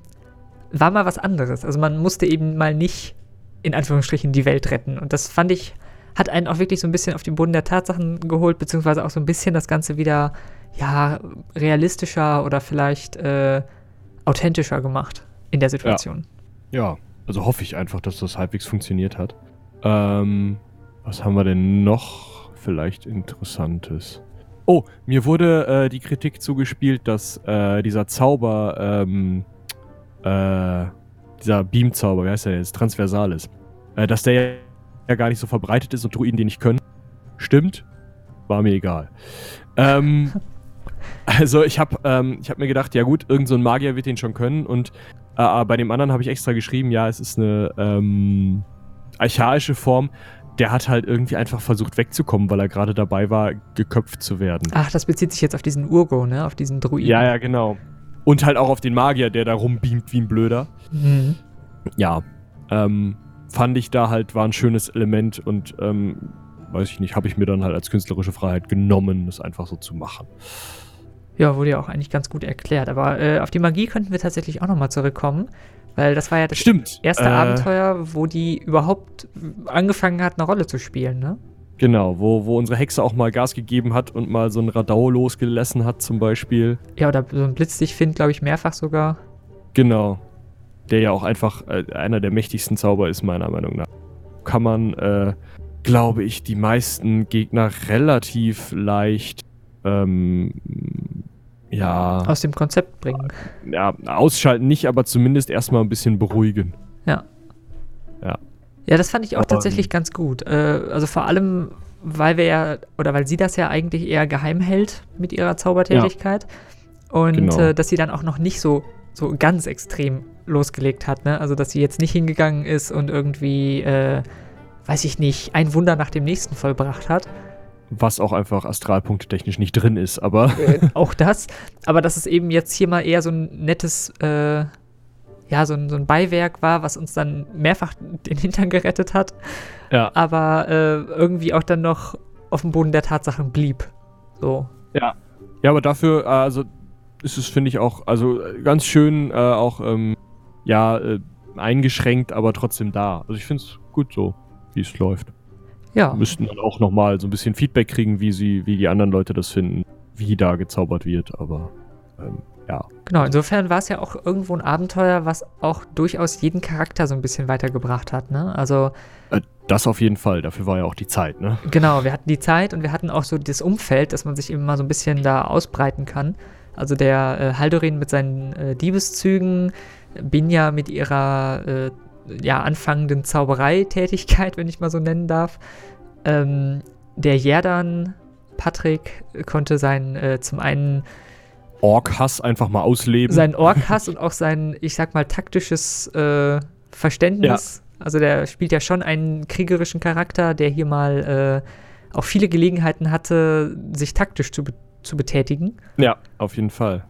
Speaker 2: war mal was anderes. Also man musste eben mal nicht in Anführungsstrichen die Welt retten. Und das fand ich, hat einen auch wirklich so ein bisschen auf den Boden der Tatsachen geholt, beziehungsweise auch so ein bisschen das Ganze wieder, ja, realistischer oder vielleicht äh, authentischer gemacht in der Situation.
Speaker 1: Ja. ja, also hoffe ich einfach, dass das halbwegs funktioniert hat. Ähm, was haben wir denn noch vielleicht Interessantes? Oh, mir wurde äh, die Kritik zugespielt, dass äh, dieser Zauber, ähm, äh, dieser Beam-Zauber, wie heißt der jetzt? Transversalis. Äh, dass der ja gar nicht so verbreitet ist und Druiden die nicht können. Stimmt. War mir egal. Ähm, also ich habe ähm, hab mir gedacht, ja gut, irgendein so Magier wird den schon können und äh, bei dem anderen habe ich extra geschrieben, ja, es ist eine ähm, archaische Form. Der hat halt irgendwie einfach versucht wegzukommen, weil er gerade dabei war, geköpft zu werden.
Speaker 2: Ach, das bezieht sich jetzt auf diesen Urgo, ne? Auf diesen Druiden.
Speaker 1: Ja, ja, genau. Und halt auch auf den Magier, der da rumbeamt wie ein Blöder. Mhm. Ja, ähm, fand ich da halt, war ein schönes Element und ähm, weiß ich nicht, habe ich mir dann halt als künstlerische Freiheit genommen, das einfach so zu machen.
Speaker 2: Ja, wurde ja auch eigentlich ganz gut erklärt. Aber äh, auf die Magie könnten wir tatsächlich auch nochmal zurückkommen. Weil das war ja das
Speaker 1: Stimmt.
Speaker 2: erste äh, Abenteuer, wo die überhaupt angefangen hat, eine Rolle zu spielen, ne?
Speaker 1: Genau, wo, wo unsere Hexe auch mal Gas gegeben hat und mal so ein Radau losgelassen hat, zum Beispiel.
Speaker 2: Ja, oder so ein Blitz dich findet, glaube ich, mehrfach sogar.
Speaker 1: Genau. Der ja auch einfach äh, einer der mächtigsten Zauber ist, meiner Meinung nach. Kann man, äh, glaube ich, die meisten Gegner relativ leicht, ähm, ja.
Speaker 2: Aus dem Konzept bringen.
Speaker 1: Ja, ausschalten nicht, aber zumindest erstmal ein bisschen beruhigen.
Speaker 2: Ja. Ja. Ja, das fand ich auch Aber, tatsächlich ganz gut. Äh, also vor allem, weil wir ja, oder weil sie das ja eigentlich eher geheim hält mit ihrer Zaubertätigkeit. Ja, und genau. äh, dass sie dann auch noch nicht so, so ganz extrem losgelegt hat, ne? Also dass sie jetzt nicht hingegangen ist und irgendwie, äh, weiß ich nicht, ein Wunder nach dem nächsten vollbracht hat.
Speaker 1: Was auch einfach astralpunktetechnisch nicht drin ist, aber.
Speaker 2: Äh, auch das. Aber dass es eben jetzt hier mal eher so ein nettes, äh, ja, so ein, so ein Beiwerk war, was uns dann mehrfach den Hintern gerettet hat.
Speaker 1: Ja.
Speaker 2: Aber äh, irgendwie auch dann noch auf dem Boden der Tatsachen blieb. So.
Speaker 1: Ja. Ja, aber dafür, äh, also ist es, finde ich, auch, also äh, ganz schön äh, auch, ähm, ja, äh, eingeschränkt, aber trotzdem da. Also ich finde es gut so, wie es läuft.
Speaker 2: Ja.
Speaker 1: Wir müssten dann auch nochmal so ein bisschen Feedback kriegen, wie sie, wie die anderen Leute das finden, wie da gezaubert wird, aber ähm, ja.
Speaker 2: Genau, insofern war es ja auch irgendwo ein Abenteuer, was auch durchaus jeden Charakter so ein bisschen weitergebracht hat, ne? Also.
Speaker 1: Äh, das auf jeden Fall, dafür war ja auch die Zeit, ne?
Speaker 2: Genau, wir hatten die Zeit und wir hatten auch so das Umfeld, dass man sich eben mal so ein bisschen da ausbreiten kann. Also der äh, Haldorin mit seinen äh, Diebeszügen, Binja mit ihrer äh, ja, anfangenden Zaubereitätigkeit, wenn ich mal so nennen darf. Ähm, der Jerdan, Patrick, konnte sein äh, zum einen
Speaker 1: Ork-Hass einfach mal ausleben.
Speaker 2: Sein Ork-Hass und auch sein, ich sag mal, taktisches äh, Verständnis. Ja. Also der spielt ja schon einen kriegerischen Charakter, der hier mal äh, auch viele Gelegenheiten hatte, sich taktisch zu, be zu betätigen.
Speaker 1: Ja, auf jeden Fall.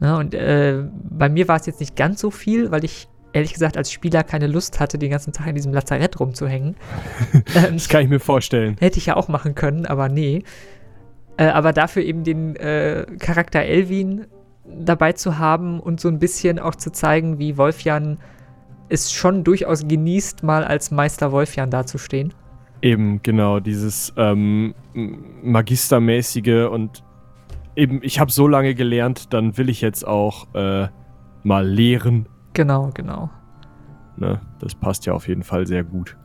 Speaker 2: Ja, und äh, bei mir war es jetzt nicht ganz so viel, weil ich ehrlich gesagt als Spieler keine Lust hatte, den ganzen Tag in diesem Lazarett rumzuhängen.
Speaker 1: ähm, das kann ich mir vorstellen.
Speaker 2: Hätte ich ja auch machen können, aber nee. Äh, aber dafür eben den äh, Charakter Elvin dabei zu haben und so ein bisschen auch zu zeigen, wie Wolfjan es schon durchaus genießt, mal als Meister Wolfjan dazustehen.
Speaker 1: Eben, genau, dieses ähm, Magistermäßige und eben, ich habe so lange gelernt, dann will ich jetzt auch äh, mal lehren.
Speaker 2: Genau, genau.
Speaker 1: Ne, das passt ja auf jeden Fall sehr gut.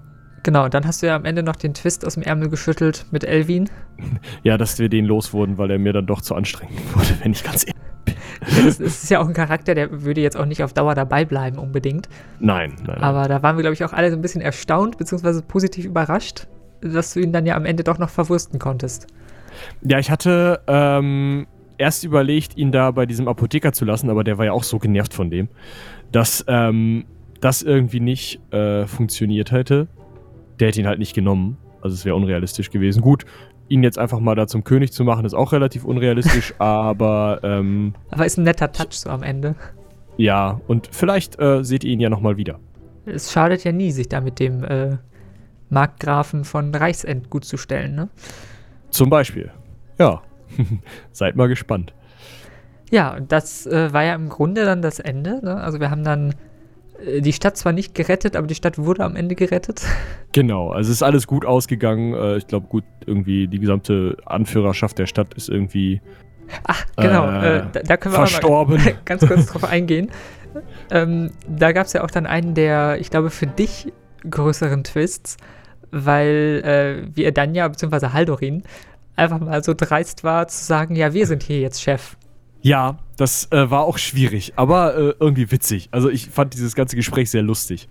Speaker 2: Genau, dann hast du ja am Ende noch den Twist aus dem Ärmel geschüttelt mit Elvin.
Speaker 1: Ja, dass wir den los wurden, weil er mir dann doch zu anstrengend wurde, wenn ich ganz ehrlich bin.
Speaker 2: Das, ist ja auch ein Charakter, der würde jetzt auch nicht auf Dauer dabei bleiben unbedingt.
Speaker 1: Nein, nein. nein.
Speaker 2: Aber da waren wir, glaube ich, auch alle so ein bisschen erstaunt, beziehungsweise positiv überrascht, dass du ihn dann ja am Ende doch noch verwursten konntest.
Speaker 1: Ja, ich hatte ähm, erst überlegt, ihn da bei diesem Apotheker zu lassen, aber der war ja auch so genervt von dem, dass ähm, das irgendwie nicht äh, funktioniert hätte. Der hätte ihn halt nicht genommen. Also es wäre unrealistisch gewesen. Gut, ihn jetzt einfach mal da zum König zu machen, ist auch relativ unrealistisch, aber. Ähm,
Speaker 2: aber ist ein netter Touch so am Ende.
Speaker 1: Ja, und vielleicht äh, seht ihr ihn ja nochmal wieder.
Speaker 2: Es schadet ja nie, sich da mit dem äh, Markgrafen von Reichsend gut zu stellen, ne?
Speaker 1: Zum Beispiel. Ja. Seid mal gespannt.
Speaker 2: Ja, und das äh, war ja im Grunde dann das Ende. Ne? Also wir haben dann äh, die Stadt zwar nicht gerettet, aber die Stadt wurde am Ende gerettet.
Speaker 1: Genau, also es ist alles gut ausgegangen. Äh, ich glaube, gut, irgendwie die gesamte Anführerschaft der Stadt ist irgendwie.
Speaker 2: Ach, genau, äh, äh da, da, können wir
Speaker 1: verstorben.
Speaker 2: mal ganz kurz drauf eingehen. Ähm, da gab es ja auch dann einen der, ich glaube, für dich größeren Twists, weil äh, wir dann ja, beziehungsweise Haldorin, einfach mal so dreist war zu sagen, ja, wir sind hier jetzt Chef.
Speaker 1: Ja, das äh, war auch schwierig, aber äh, irgendwie witzig. Also ich fand dieses ganze Gespräch sehr lustig.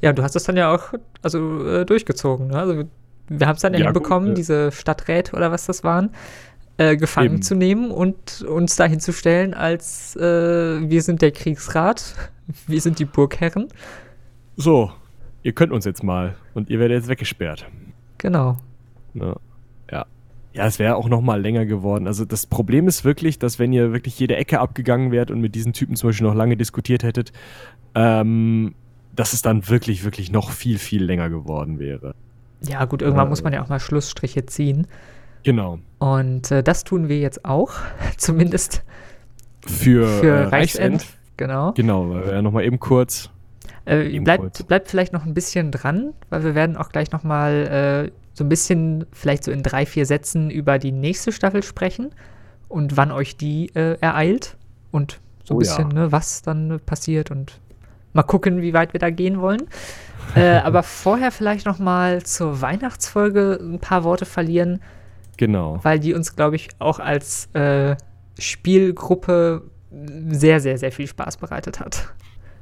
Speaker 2: Ja, du hast es dann ja auch also, äh, durchgezogen. Ne? Also wir, haben es dann ja, hinbekommen, gut, diese Stadträte oder was das waren, äh, gefangen eben. zu nehmen und uns da hinzustellen als äh, wir sind der Kriegsrat, wir sind die Burgherren.
Speaker 1: So, ihr könnt uns jetzt mal und ihr werdet jetzt weggesperrt.
Speaker 2: Genau.
Speaker 1: Ja. ja. Ja, es wäre auch noch mal länger geworden. Also das Problem ist wirklich, dass wenn ihr wirklich jede Ecke abgegangen wärt und mit diesen Typen zum Beispiel noch lange diskutiert hättet, ähm, dass es dann wirklich, wirklich noch viel, viel länger geworden wäre.
Speaker 2: Ja, gut, irgendwann äh, muss man ja auch mal Schlussstriche ziehen.
Speaker 1: Genau.
Speaker 2: Und äh, das tun wir jetzt auch, zumindest
Speaker 1: für, für äh, Reichsend. Reichsend.
Speaker 2: Genau.
Speaker 1: Genau, weil wir ja noch mal eben kurz
Speaker 2: äh, bleibt, bleibt vielleicht noch ein bisschen dran, weil wir werden auch gleich noch mal äh, so ein bisschen, vielleicht so in drei, vier Sätzen über die nächste Staffel sprechen und wann euch die äh, ereilt und so ein oh, bisschen, ja. ne, was dann passiert und mal gucken, wie weit wir da gehen wollen. äh, aber vorher vielleicht noch mal zur Weihnachtsfolge ein paar Worte verlieren.
Speaker 1: Genau.
Speaker 2: Weil die uns, glaube ich, auch als äh, Spielgruppe sehr, sehr, sehr viel Spaß bereitet hat.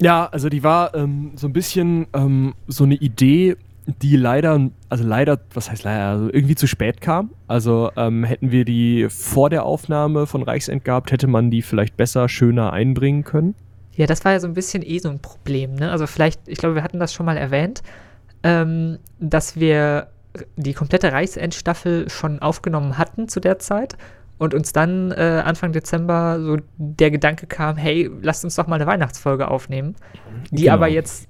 Speaker 1: Ja, also die war ähm, so ein bisschen ähm, so eine Idee, die leider, also leider, was heißt leider, also irgendwie zu spät kam. Also ähm, hätten wir die vor der Aufnahme von Reichsend gehabt, hätte man die vielleicht besser, schöner einbringen können.
Speaker 2: Ja, das war ja so ein bisschen eh so ein Problem. Ne? Also vielleicht, ich glaube, wir hatten das schon mal erwähnt, ähm, dass wir die komplette Reichsendstaffel schon aufgenommen hatten zu der Zeit und uns dann äh, Anfang Dezember so der Gedanke kam, hey, lasst uns doch mal eine Weihnachtsfolge aufnehmen, die
Speaker 1: Genau.
Speaker 2: aber jetzt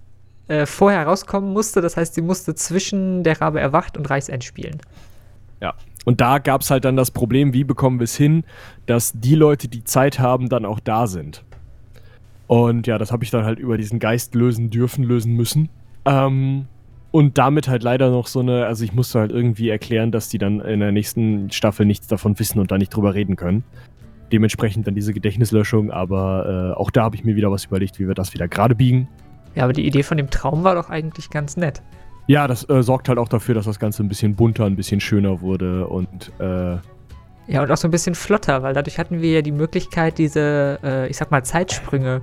Speaker 2: äh, vorher rauskommen musste. Das heißt, sie musste zwischen der Rabe erwacht und Reichsend spielen.
Speaker 1: Ja. Und da gab es halt dann das Problem, wie bekommen wir es hin, dass die Leute, die Zeit haben, dann auch da sind. Und ja, das habe ich dann halt über diesen Geist lösen dürfen, lösen müssen. Ähm, und damit halt leider noch so eine, also ich musste halt irgendwie erklären, dass die dann in der nächsten Staffel nichts davon wissen und da nicht drüber reden können. Dementsprechend dann diese Gedächtnislöschung, aber äh, auch da habe ich mir wieder was überlegt, wie wir das wieder gerade biegen.
Speaker 2: Ja, aber die Idee von dem Traum war doch eigentlich ganz nett.
Speaker 1: Ja, das äh, sorgt halt auch dafür, dass das Ganze ein bisschen bunter, ein bisschen schöner wurde und äh,
Speaker 2: Ja, und auch so ein bisschen flotter, weil dadurch hatten wir ja die Möglichkeit, diese, äh, ich sag mal, Zeitsprünge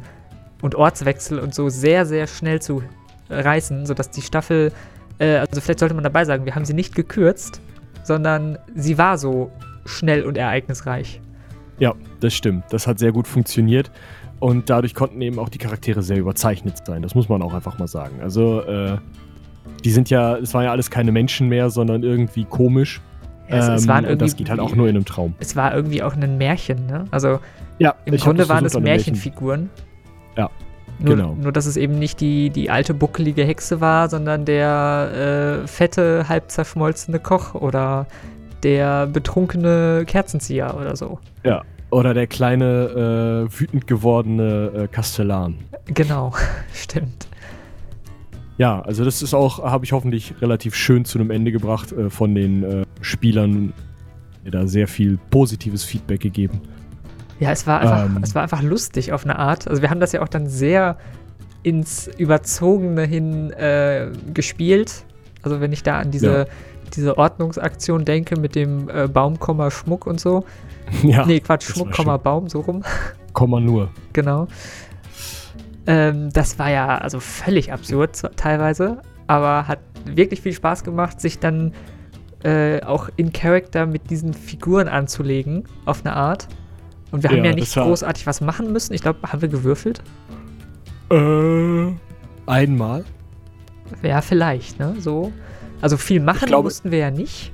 Speaker 2: und Ortswechsel und so sehr, sehr schnell zu reißen, sodass die Staffel, äh, also vielleicht sollte man dabei sagen, wir haben sie nicht gekürzt, sondern sie war so schnell und ereignisreich.
Speaker 1: Ja, das stimmt. Das hat sehr gut funktioniert. Und dadurch konnten eben auch die Charaktere sehr überzeichnet sein. Das muss man auch einfach mal sagen. Also, äh, die sind ja, es waren ja alles keine Menschen mehr, sondern irgendwie komisch.
Speaker 2: Ja, es, es
Speaker 1: Ähm,
Speaker 2: waren
Speaker 1: und das
Speaker 2: irgendwie-
Speaker 1: geht halt auch nur in einem Traum.
Speaker 2: Es war irgendwie auch ein Märchen, ne? Also
Speaker 1: Ja,
Speaker 2: im Grunde waren es
Speaker 1: einem Märchen-
Speaker 2: Märchenfiguren.
Speaker 1: Ja,
Speaker 2: Nur,
Speaker 1: genau.
Speaker 2: nur, dass es eben nicht die, die alte buckelige Hexe war, sondern der äh, fette, halb zerschmolzene Koch oder der betrunkene Kerzenzieher oder so.
Speaker 1: Ja. Oder der kleine, äh, wütend gewordene äh, Kastellan.
Speaker 2: Genau, stimmt.
Speaker 1: Ja, also das ist auch, habe ich hoffentlich relativ schön zu einem Ende gebracht äh, von den äh, Spielern. Mir da sehr viel positives Feedback gegeben.
Speaker 2: Ja, es war einfach,
Speaker 1: Ähm.
Speaker 2: es war einfach lustig auf eine Art. Also wir haben das ja auch dann sehr ins Überzogene hin äh, gespielt. Also wenn ich da an diese,
Speaker 1: Ja.
Speaker 2: diese Ordnungsaktion denke mit dem äh, Baum, Komma, Schmuck und so.
Speaker 1: ja,
Speaker 2: nee, Quatsch, Schmuck, Komma. Baum, so rum.
Speaker 1: Komma nur.
Speaker 2: genau. Ähm, das war ja also völlig absurd teilweise, aber hat wirklich viel Spaß gemacht, sich dann äh, auch in Character mit diesen Figuren anzulegen, auf eine Art. Und wir haben
Speaker 1: Ja,
Speaker 2: ja
Speaker 1: das
Speaker 2: nicht großartig was machen müssen. Ich glaube, haben wir gewürfelt?
Speaker 1: Äh, einmal.
Speaker 2: Ja, vielleicht, ne? So. Also viel machen
Speaker 1: glaube-
Speaker 2: mussten wir ja nicht.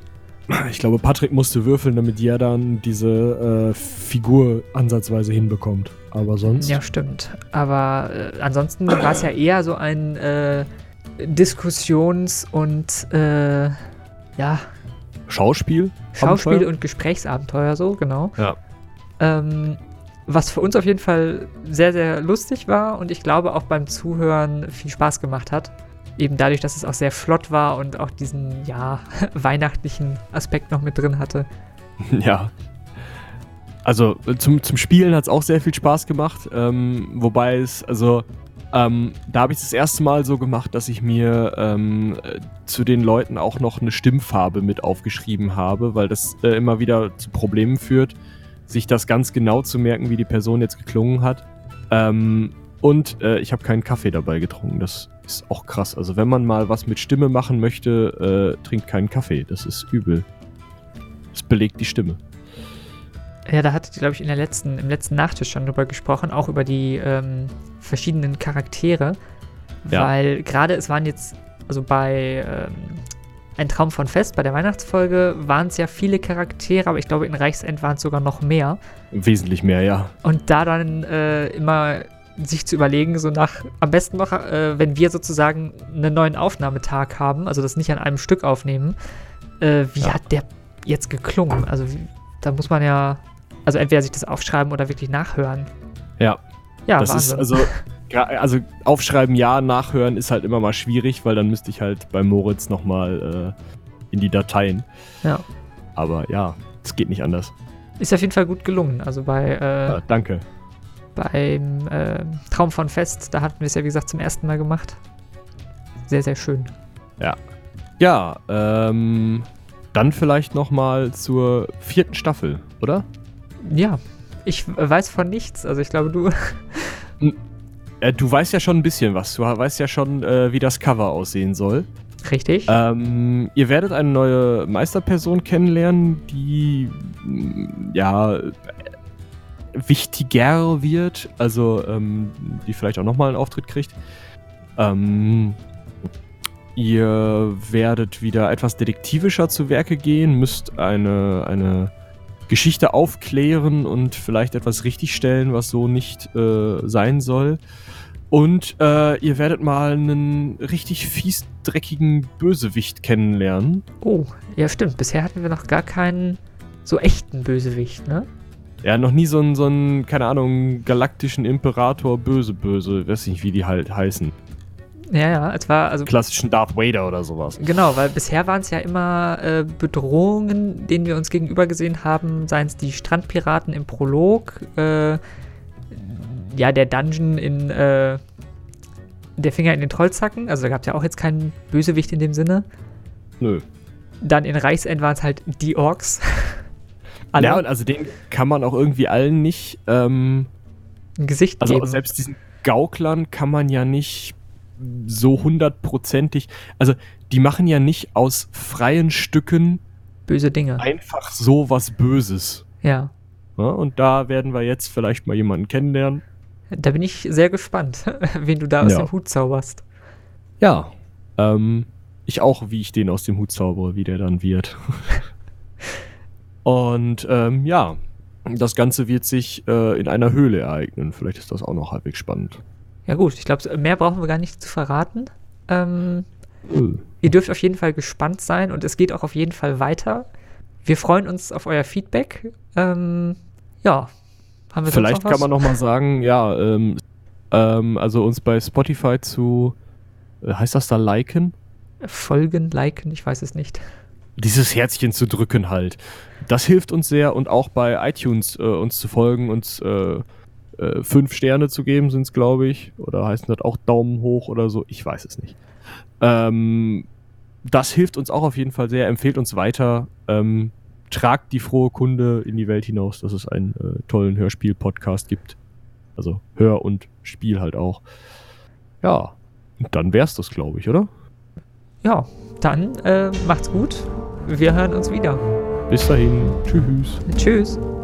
Speaker 1: Ich glaube, Patrick musste würfeln, damit er dann diese äh, Figur ansatzweise hinbekommt. Aber sonst.
Speaker 2: Ja, stimmt. Aber äh, ansonsten war es ja eher so ein äh, Diskussions- und äh, ja,
Speaker 1: Schauspiel?
Speaker 2: Schauspiel-
Speaker 1: Abenteuer?
Speaker 2: und Gesprächsabenteuer so, genau.
Speaker 1: Ja.
Speaker 2: Ähm, was für uns auf jeden Fall sehr, sehr lustig war und ich glaube auch beim Zuhören viel Spaß gemacht hat. Eben dadurch, dass es auch sehr flott war und auch diesen, ja, weihnachtlichen Aspekt noch mit drin hatte.
Speaker 1: Ja. Also äh, zum, zum Spielen hat es auch sehr viel Spaß gemacht. Ähm, wobei es, also, ähm, da habe ich das erste Mal so gemacht, dass ich mir ähm, äh, zu den Leuten auch noch eine Stimmfarbe mit aufgeschrieben habe, weil das äh, immer wieder zu Problemen führt, sich das ganz genau zu merken, wie die Person jetzt geklungen hat. Ähm, und äh, ich habe keinen Kaffee dabei getrunken. Das ist auch krass. Also wenn man mal was mit Stimme machen möchte, äh, trinkt keinen Kaffee. Das ist übel. Das belegt die Stimme.
Speaker 2: Ja, da hattet ihr, glaube ich, in der letzten, im letzten Nachtisch schon drüber gesprochen, auch über die ähm, verschiedenen Charaktere.
Speaker 1: Ja.
Speaker 2: Weil gerade es waren jetzt, also bei ähm, Ein Traum von Fest, bei der Weihnachtsfolge, waren es ja viele Charaktere, aber ich glaube, in Reichsend waren es sogar noch mehr.
Speaker 1: Wesentlich mehr, ja.
Speaker 2: Und da dann äh, immer sich zu überlegen, so nach, am besten noch, äh, wenn wir sozusagen einen neuen Aufnahmetag haben, also das nicht an einem Stück aufnehmen, äh, wie
Speaker 1: Ja.
Speaker 2: hat der jetzt geklungen? Also da muss man ja, also entweder sich das aufschreiben oder wirklich nachhören.
Speaker 1: Ja.
Speaker 2: Ja,
Speaker 1: das ist
Speaker 2: Wahnsinn.
Speaker 1: also, gra- also aufschreiben ja, nachhören ist halt immer mal schwierig, weil dann müsste ich halt bei Moritz nochmal äh, in die Dateien.
Speaker 2: Ja.
Speaker 1: Aber ja, es geht nicht anders.
Speaker 2: Ist auf jeden Fall gut gelungen. Also bei, äh,
Speaker 1: Ja, danke.
Speaker 2: beim äh, Traum von Fest, da hatten wir es ja, wie gesagt, zum ersten Mal gemacht. Sehr, sehr schön.
Speaker 1: Ja, ähm, dann vielleicht nochmal zur vierten Staffel, oder?
Speaker 2: Ja, ich weiß von nichts. Also ich glaube, du.
Speaker 1: Äh, du weißt ja schon ein bisschen was. Du weißt ja schon, äh, wie das Cover aussehen soll.
Speaker 2: Richtig?
Speaker 1: Ähm, ihr werdet eine neue Meisterperson kennenlernen, die mm, ja wichtiger wird, also ähm, die vielleicht auch nochmal einen Auftritt kriegt. Ähm, ihr werdet wieder etwas detektivischer zu Werke gehen, müsst eine, eine Geschichte aufklären und vielleicht etwas richtigstellen, was so nicht äh, sein soll. Und äh, ihr werdet mal einen richtig fies dreckigen Bösewicht kennenlernen.
Speaker 2: Oh, ja stimmt. Bisher hatten wir noch gar keinen so echten Bösewicht, ne?
Speaker 1: Ja, noch nie so einen, so einen, keine Ahnung, galaktischen Imperator böse böse, weiß nicht, wie die halt heißen.
Speaker 2: Ja, ja, es war also.
Speaker 1: Klassischen Darth Vader oder sowas.
Speaker 2: Genau, weil bisher waren es ja immer äh, Bedrohungen, denen wir uns gegenüber gesehen haben, seien es die Strandpiraten im Prolog, äh, ja, der Dungeon in äh, Der Finger in den Trollzacken, also da gab es ja auch jetzt keinen Bösewicht in dem Sinne.
Speaker 1: Nö.
Speaker 2: Dann in Reichsend waren es halt die Orks.
Speaker 1: Alle. Ja, und also den kann man auch irgendwie allen nicht ähm,
Speaker 2: ein Gesicht
Speaker 1: also
Speaker 2: geben.
Speaker 1: selbst diesen Gauklern kann man ja nicht so hundertprozentig. Also die machen ja nicht aus freien Stücken
Speaker 2: Böse Dinge.
Speaker 1: einfach so was Böses.
Speaker 2: Ja.
Speaker 1: Ja, und da werden wir jetzt vielleicht mal jemanden kennenlernen.
Speaker 2: Da bin ich sehr gespannt, wen du da aus
Speaker 1: Ja.
Speaker 2: dem Hut zauberst.
Speaker 1: Ja. Ähm, ich auch, wie ich den aus dem Hut zaubere, wie der dann wird. und ähm, ja, das Ganze wird sich äh, in einer Höhle ereignen. Vielleicht ist das auch noch halbwegs spannend.
Speaker 2: Ja gut, ich glaube, mehr brauchen wir gar nicht zu verraten. Ähm,
Speaker 1: Äh,
Speaker 2: ihr dürft auf jeden Fall gespannt sein und es geht auch auf jeden Fall weiter. Wir freuen uns auf euer Feedback. Ähm, ja, haben wir
Speaker 1: Vielleicht kann man noch mal sagen, ja, ähm, ähm, also uns bei Spotify zu, äh, heißt das da liken?
Speaker 2: Folgen, liken, ich weiß es nicht.
Speaker 1: Dieses Herzchen zu drücken halt. Das hilft uns sehr und auch bei iTunes äh, uns zu folgen, uns äh, äh, fünf Sterne zu geben, sind es, glaube ich. Oder heißen das auch Daumen hoch oder so? Ich weiß es nicht. Ähm, das hilft uns auch auf jeden Fall sehr. Empfehlt uns weiter. Ähm, tragt die frohe Kunde in die Welt hinaus, dass es einen äh, tollen Hörspiel-Podcast gibt. Also Hör- und Spiel halt auch. Ja, und dann wär's das, glaube ich, oder?
Speaker 2: Ja, dann äh, macht's gut. Wir hören uns wieder.
Speaker 1: Bis dahin. Tschüss.
Speaker 2: Tschüss.